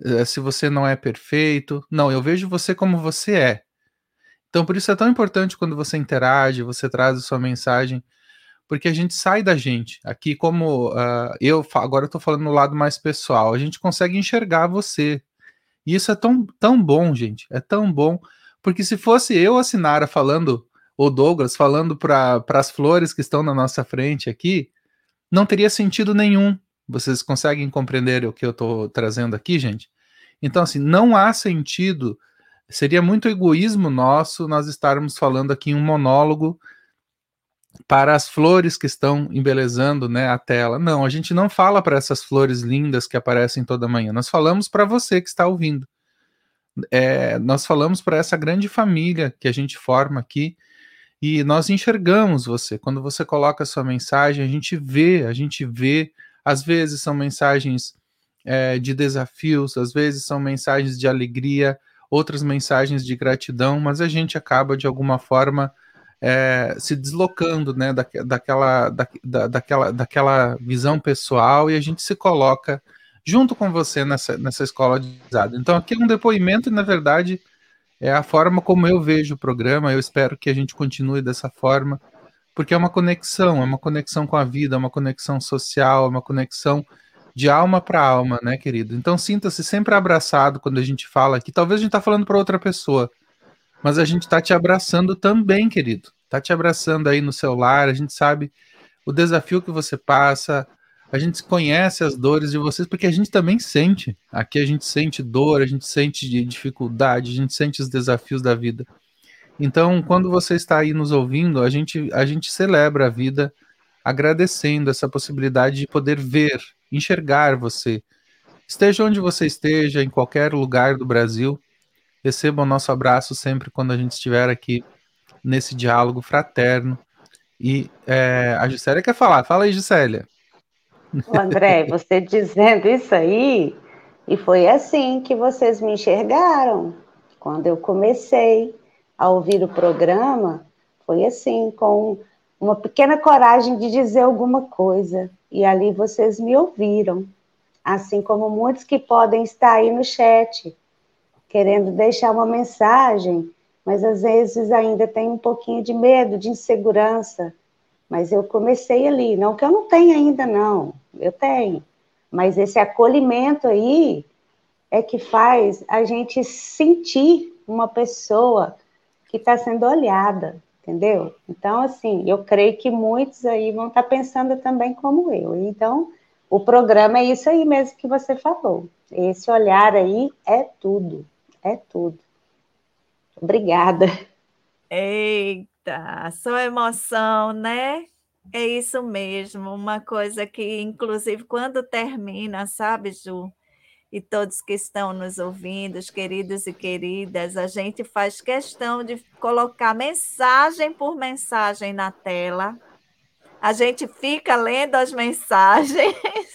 é, se você não é perfeito, não, eu vejo você como você é. Então, por isso é tão importante quando você interage, você traz a sua mensagem, porque a gente sai da gente. Aqui, como uh, eu agora estou falando no lado mais pessoal, a gente consegue enxergar você. E isso é tão, tão bom, gente. É tão bom. Porque se fosse eu, a Sinara, falando ou Douglas falando para as flores que estão na nossa frente aqui, não teria sentido nenhum. Vocês conseguem compreender o que eu estou trazendo aqui, gente? Então, assim, não há sentido, seria muito egoísmo nosso nós estarmos falando aqui um monólogo para as flores que estão embelezando né, a tela. Não, a gente não fala para essas flores lindas que aparecem toda manhã, nós falamos para você que está ouvindo. É, nós falamos para essa grande família que a gente forma aqui e nós enxergamos você. Quando você coloca a sua mensagem, a gente vê, a gente vê. Às vezes são mensagens é, de desafios, às vezes são mensagens de alegria, outras mensagens de gratidão, mas a gente acaba de alguma forma é, se deslocando né, da, daquela, da, daquela, daquela visão pessoal e a gente se coloca junto com você nessa, nessa escola de usado. Então, aqui é um depoimento e, na verdade, é a forma como eu vejo o programa. Eu espero que a gente continue dessa forma, porque é uma conexão, é uma conexão com a vida, é uma conexão social, é uma conexão de alma para alma, né, querido? Então, sinta-se sempre abraçado quando a gente fala aqui. Talvez a gente está falando para outra pessoa, mas a gente está te abraçando também, querido. Está te abraçando aí no celular, a gente sabe o desafio que você passa, a gente conhece as dores de vocês, porque a gente também sente. Aqui a gente sente dor, a gente sente dificuldade, a gente sente os desafios da vida. Então, quando você está aí nos ouvindo, a gente, a gente celebra a vida agradecendo essa possibilidade de poder ver, enxergar você. Esteja onde você esteja, em qualquer lugar do Brasil, receba o nosso abraço sempre quando a gente estiver aqui nesse diálogo fraterno. E é, a Gisélia quer falar. Fala aí, Gisélia. André, você dizendo isso aí, e foi assim que vocês me enxergaram. Quando eu comecei a ouvir o programa, foi assim, com uma pequena coragem de dizer alguma coisa. E ali vocês me ouviram. Assim como muitos que podem estar aí no chat, querendo deixar uma mensagem, mas às vezes ainda tem um pouquinho de medo, de insegurança. Mas eu comecei ali, não que eu não tenha ainda, não eu tenho. Mas esse acolhimento aí é que faz a gente sentir uma pessoa que está sendo olhada, entendeu? Então, assim, eu creio que muitos aí vão estar tá pensando também como eu. Então, o programa é isso aí mesmo que você falou. Esse olhar aí é tudo, é tudo. Obrigada. Eita, só emoção, né? É isso mesmo, uma coisa que, inclusive, quando termina, sabe, Ju? E todos que estão nos ouvindo, os queridos e queridas, a gente faz questão de colocar mensagem por mensagem na tela. A gente fica lendo as mensagens,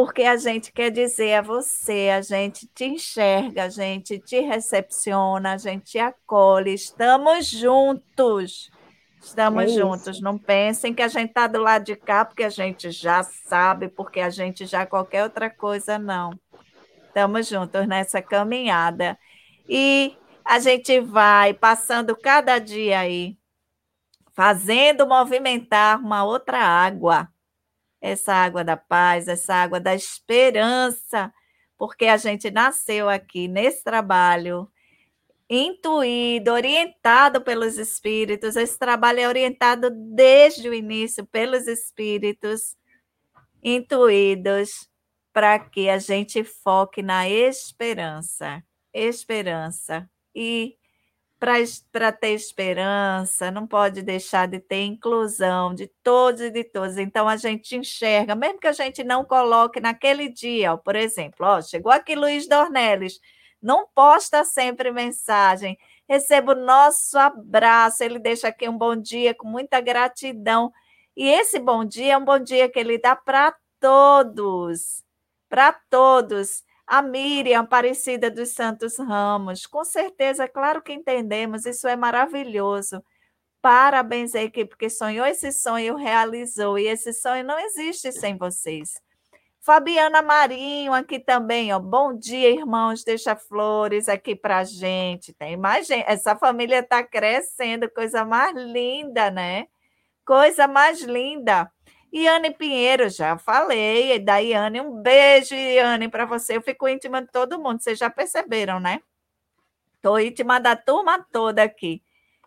porque a gente quer dizer a você, a gente te enxerga, a gente te recepciona, a gente te acolhe, estamos juntos Estamos é juntos. Não pensem que a gente está do lado de cá porque a gente já sabe, porque a gente já qualquer outra coisa, não. Estamos juntos nessa caminhada. E a gente vai passando cada dia aí, fazendo movimentar uma outra água. Essa água da paz, essa água da esperança, porque a gente nasceu aqui nesse trabalho intuído, orientado pelos espíritos. Esse trabalho é orientado desde o início pelos espíritos intuídos para que a gente foque na esperança. Esperança. E para ter esperança, não pode deixar de ter inclusão de todos e de todas. Então a gente enxerga, mesmo que a gente não coloque naquele dia, ó, por exemplo, ó, chegou aqui Luiz Dornelles não posta sempre mensagem. Receba o nosso abraço. Ele deixa aqui um bom dia com muita gratidão. E esse bom dia é um bom dia que ele dá para todos. Para todos. A Miriam Aparecida dos Santos Ramos. Com certeza, claro que entendemos, isso é maravilhoso. Parabéns à equipe que sonhou esse sonho, realizou. E esse sonho não existe sem vocês. Fabiana Marinho aqui também, ó. Bom dia, irmãos. Deixa flores aqui para gente. Tem mais gente. Essa família está crescendo, coisa mais linda, né? Coisa mais linda. Iane Pinheiro, já falei. Da Iane, um beijo, Iane, para você. Eu fico íntima de todo mundo, vocês já perceberam, né? Estou íntima da turma toda aqui.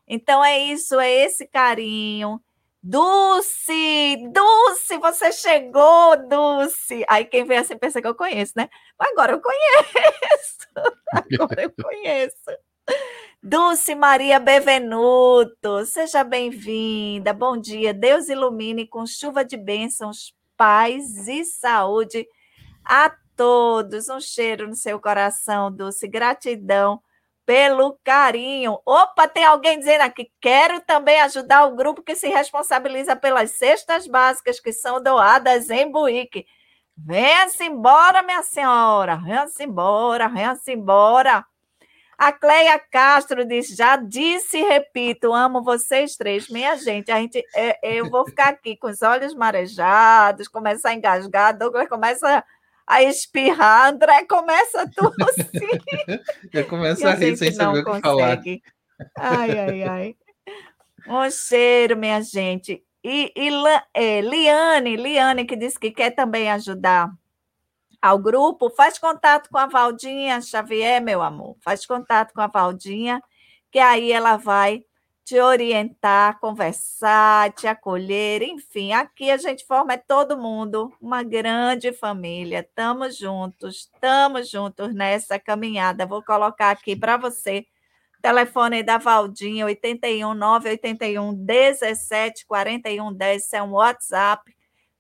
Então é isso, é esse carinho. Dulce, Dulce, você chegou, Dulce. Aí quem vem assim pensa que eu conheço, né? Agora eu conheço. Agora eu conheço. Dulce Maria Bevenuto, seja bem-vinda. Bom dia. Deus ilumine com chuva de bênçãos, paz e saúde a todos. Um cheiro no seu coração, Dulce. Gratidão pelo carinho. Opa, tem alguém dizendo aqui, quero também ajudar o grupo que se responsabiliza pelas cestas básicas que são doadas em Buíque. Venha-se embora, minha senhora. Venha-se embora, venha-se embora. A Cleia Castro diz: já disse e repito, amo vocês três. Minha gente, a gente é, eu vou ficar aqui com os olhos marejados, começar a engasgar, Douglas começa a espirrar, André começa a tossir. Já começa a rir sem saber o que falar. Ai, ai, ai. Um cheiro, minha gente. E, e é, Liane, Liane, que disse que quer também ajudar ao grupo, faz contato com a Valdinha Xavier, meu amor. Faz contato com a Valdinha, que aí ela vai te orientar, conversar, te acolher, enfim, aqui a gente forma é todo mundo uma grande família. Estamos juntos, estamos juntos nessa caminhada. Vou colocar aqui para você telefone da Valdinha 81 981 17 41 10, é um WhatsApp.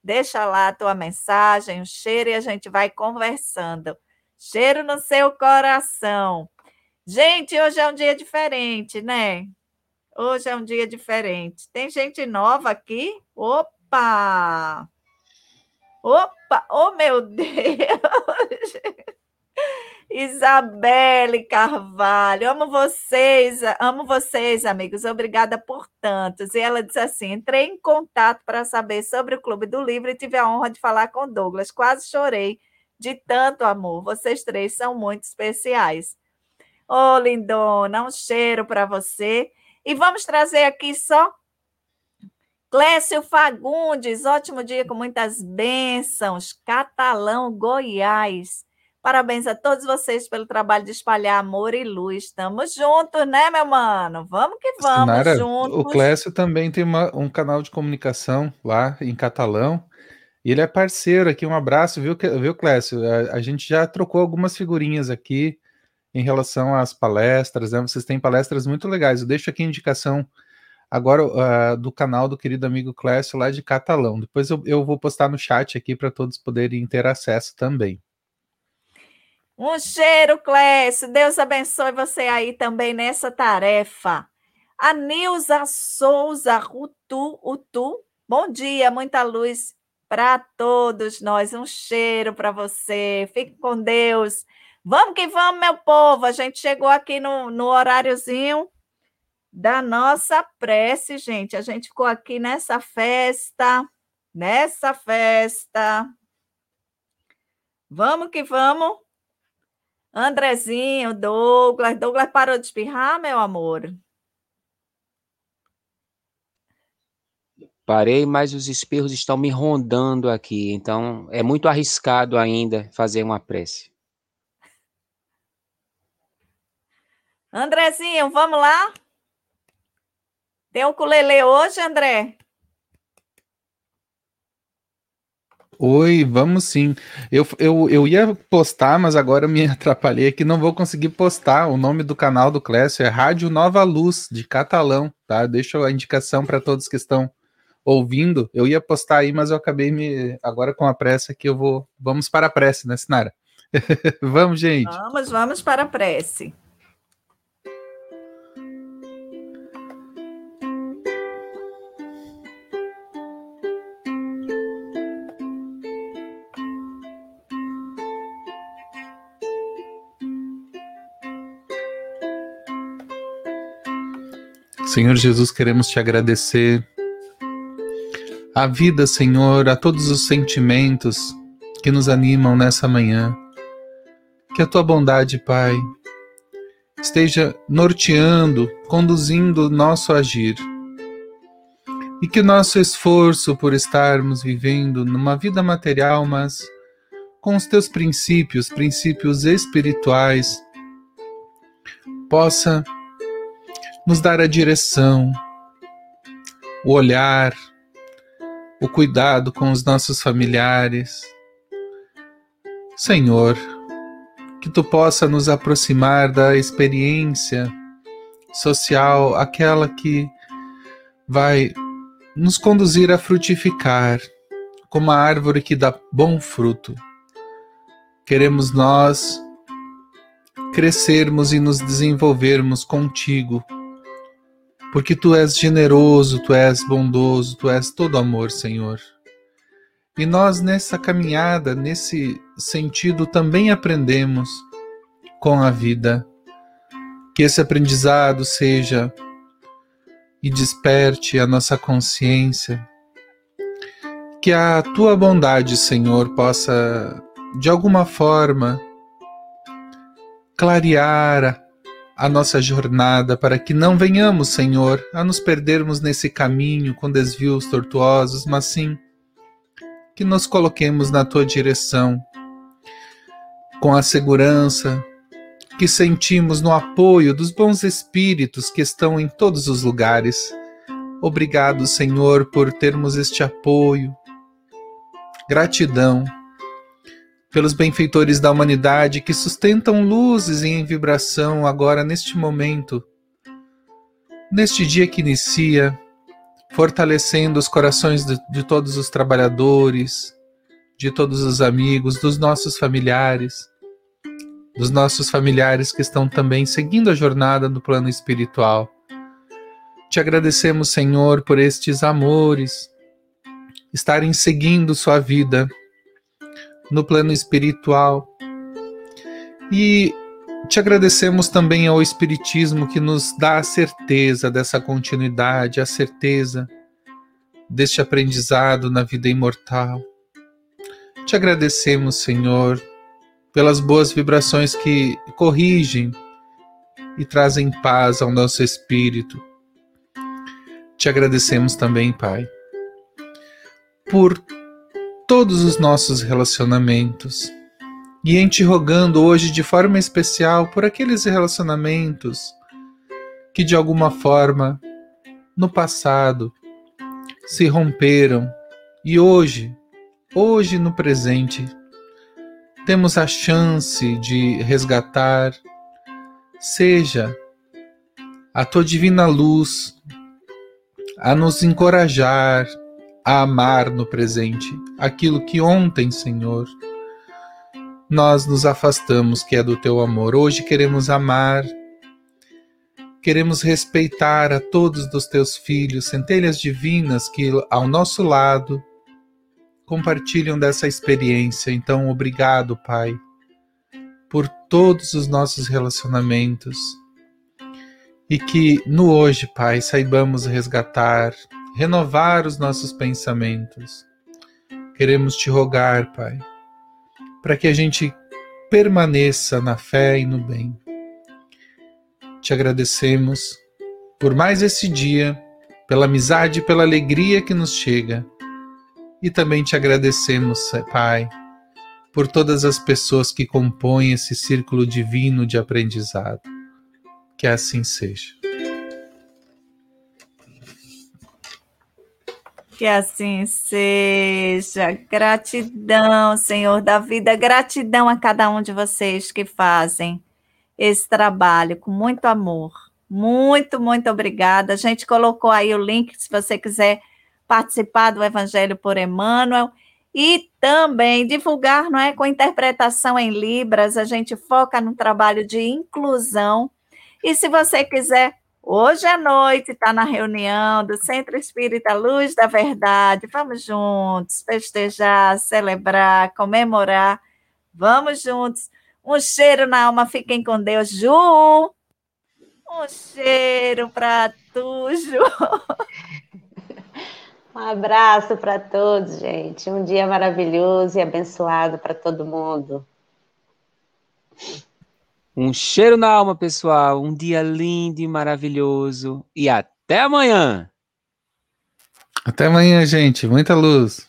Deixa lá a tua mensagem, o cheiro e a gente vai conversando. Cheiro no seu coração. Gente, hoje é um dia diferente, né? Hoje é um dia diferente. Tem gente nova aqui? Opa! Opa! Oh, meu Deus! Isabelle Carvalho, amo vocês, amo vocês, amigos. Obrigada por tantos. E ela disse assim: entrei em contato para saber sobre o Clube do Livro e tive a honra de falar com Douglas. Quase chorei de tanto amor. Vocês três são muito especiais. Ô, oh, lindona, um cheiro para você. E vamos trazer aqui só Clécio Fagundes, ótimo dia com muitas bênçãos. Catalão, Goiás. Parabéns a todos vocês pelo trabalho de espalhar amor e luz. Estamos juntos, né, meu mano? Vamos que vamos Sinara, juntos. O Clécio também tem uma, um canal de comunicação lá em catalão. E ele é parceiro aqui. Um abraço, viu, viu Clécio? A, a gente já trocou algumas figurinhas aqui em relação às palestras, né? Vocês têm palestras muito legais. Eu deixo aqui a indicação agora uh, do canal do querido amigo Clécio lá de Catalão. Depois eu, eu vou postar no chat aqui para todos poderem ter acesso também. Um cheiro, Clécio. Deus abençoe você aí também nessa tarefa. A Nilza Souza Utu, Utu. Bom dia, muita luz para todos nós. Um cheiro para você. Fique com Deus. Vamos que vamos, meu povo. A gente chegou aqui no, no horáriozinho da nossa prece, gente. A gente ficou aqui nessa festa, nessa festa. Vamos que vamos. Andrezinho, Douglas. Douglas parou de espirrar, meu amor? Parei, mas os espirros estão me rondando aqui, então é muito arriscado ainda fazer uma prece. Andrezinho, vamos lá? Tem ukulele hoje, André? Oi, vamos sim. Eu, eu, eu ia postar, mas agora me atrapalhei aqui, não vou conseguir postar. O nome do canal do Clécio é Rádio Nova Luz, de catalão, tá? Deixa a indicação para todos que estão ouvindo. Eu ia postar aí, mas eu acabei me. Agora com a pressa que eu vou. Vamos para a prece, né, Sinara? vamos, gente. Vamos, vamos para a prece. Senhor Jesus, queremos te agradecer. A vida, Senhor, a todos os sentimentos que nos animam nessa manhã. Que a tua bondade, Pai, esteja norteando, conduzindo o nosso agir. E que o nosso esforço por estarmos vivendo numa vida material, mas com os teus princípios, princípios espirituais, possa nos dar a direção, o olhar, o cuidado com os nossos familiares. Senhor, que tu possa nos aproximar da experiência social, aquela que vai nos conduzir a frutificar como a árvore que dá bom fruto. Queremos nós crescermos e nos desenvolvermos contigo, porque tu és generoso, tu és bondoso, tu és todo amor, Senhor. E nós nessa caminhada, nesse sentido, também aprendemos com a vida. Que esse aprendizado seja e desperte a nossa consciência. Que a tua bondade, Senhor, possa de alguma forma clarear a nossa jornada para que não venhamos, Senhor, a nos perdermos nesse caminho com desvios tortuosos, mas sim que nos coloquemos na tua direção com a segurança que sentimos no apoio dos bons espíritos que estão em todos os lugares. Obrigado, Senhor, por termos este apoio. Gratidão pelos benfeitores da humanidade que sustentam luzes em vibração agora neste momento, neste dia que inicia, fortalecendo os corações de, de todos os trabalhadores, de todos os amigos, dos nossos familiares dos nossos familiares que estão também seguindo a jornada no plano espiritual. Te agradecemos, Senhor, por estes amores estarem seguindo sua vida no plano espiritual. E te agradecemos também ao Espiritismo que nos dá a certeza dessa continuidade, a certeza deste aprendizado na vida imortal. Te agradecemos, Senhor, pelas boas vibrações que corrigem e trazem paz ao nosso espírito. Te agradecemos também, Pai, por todos os nossos relacionamentos. E em te rogando hoje de forma especial por aqueles relacionamentos que de alguma forma no passado se romperam. E hoje, hoje no presente, temos a chance de resgatar, seja a tua divina luz a nos encorajar a amar no presente aquilo que ontem, Senhor, nós nos afastamos, que é do teu amor. Hoje queremos amar, queremos respeitar a todos dos teus filhos, centelhas divinas que ao nosso lado compartilham dessa experiência. Então, obrigado, Pai, por todos os nossos relacionamentos. E que no hoje, Pai, saibamos resgatar, renovar os nossos pensamentos. Queremos te rogar, Pai, para que a gente permaneça na fé e no bem. Te agradecemos por mais esse dia, pela amizade e pela alegria que nos chega e também te agradecemos, Pai, por todas as pessoas que compõem esse círculo divino de aprendizado. Que assim seja. Que assim seja. Gratidão, Senhor da vida, gratidão a cada um de vocês que fazem esse trabalho com muito amor. Muito, muito obrigada. A gente colocou aí o link, se você quiser participar do Evangelho por Emmanuel e também divulgar, não é, com interpretação em Libras, a gente foca no trabalho de inclusão. E se você quiser, hoje à noite está na reunião do Centro Espírita Luz da Verdade. Vamos juntos festejar, celebrar, comemorar. Vamos juntos. Um cheiro na alma, fiquem com Deus. Ju! Um cheiro para tu, Ju! Um abraço para todos, gente. Um dia maravilhoso e abençoado para todo mundo. Um cheiro na alma, pessoal. Um dia lindo e maravilhoso. E até amanhã. Até amanhã, gente. Muita luz.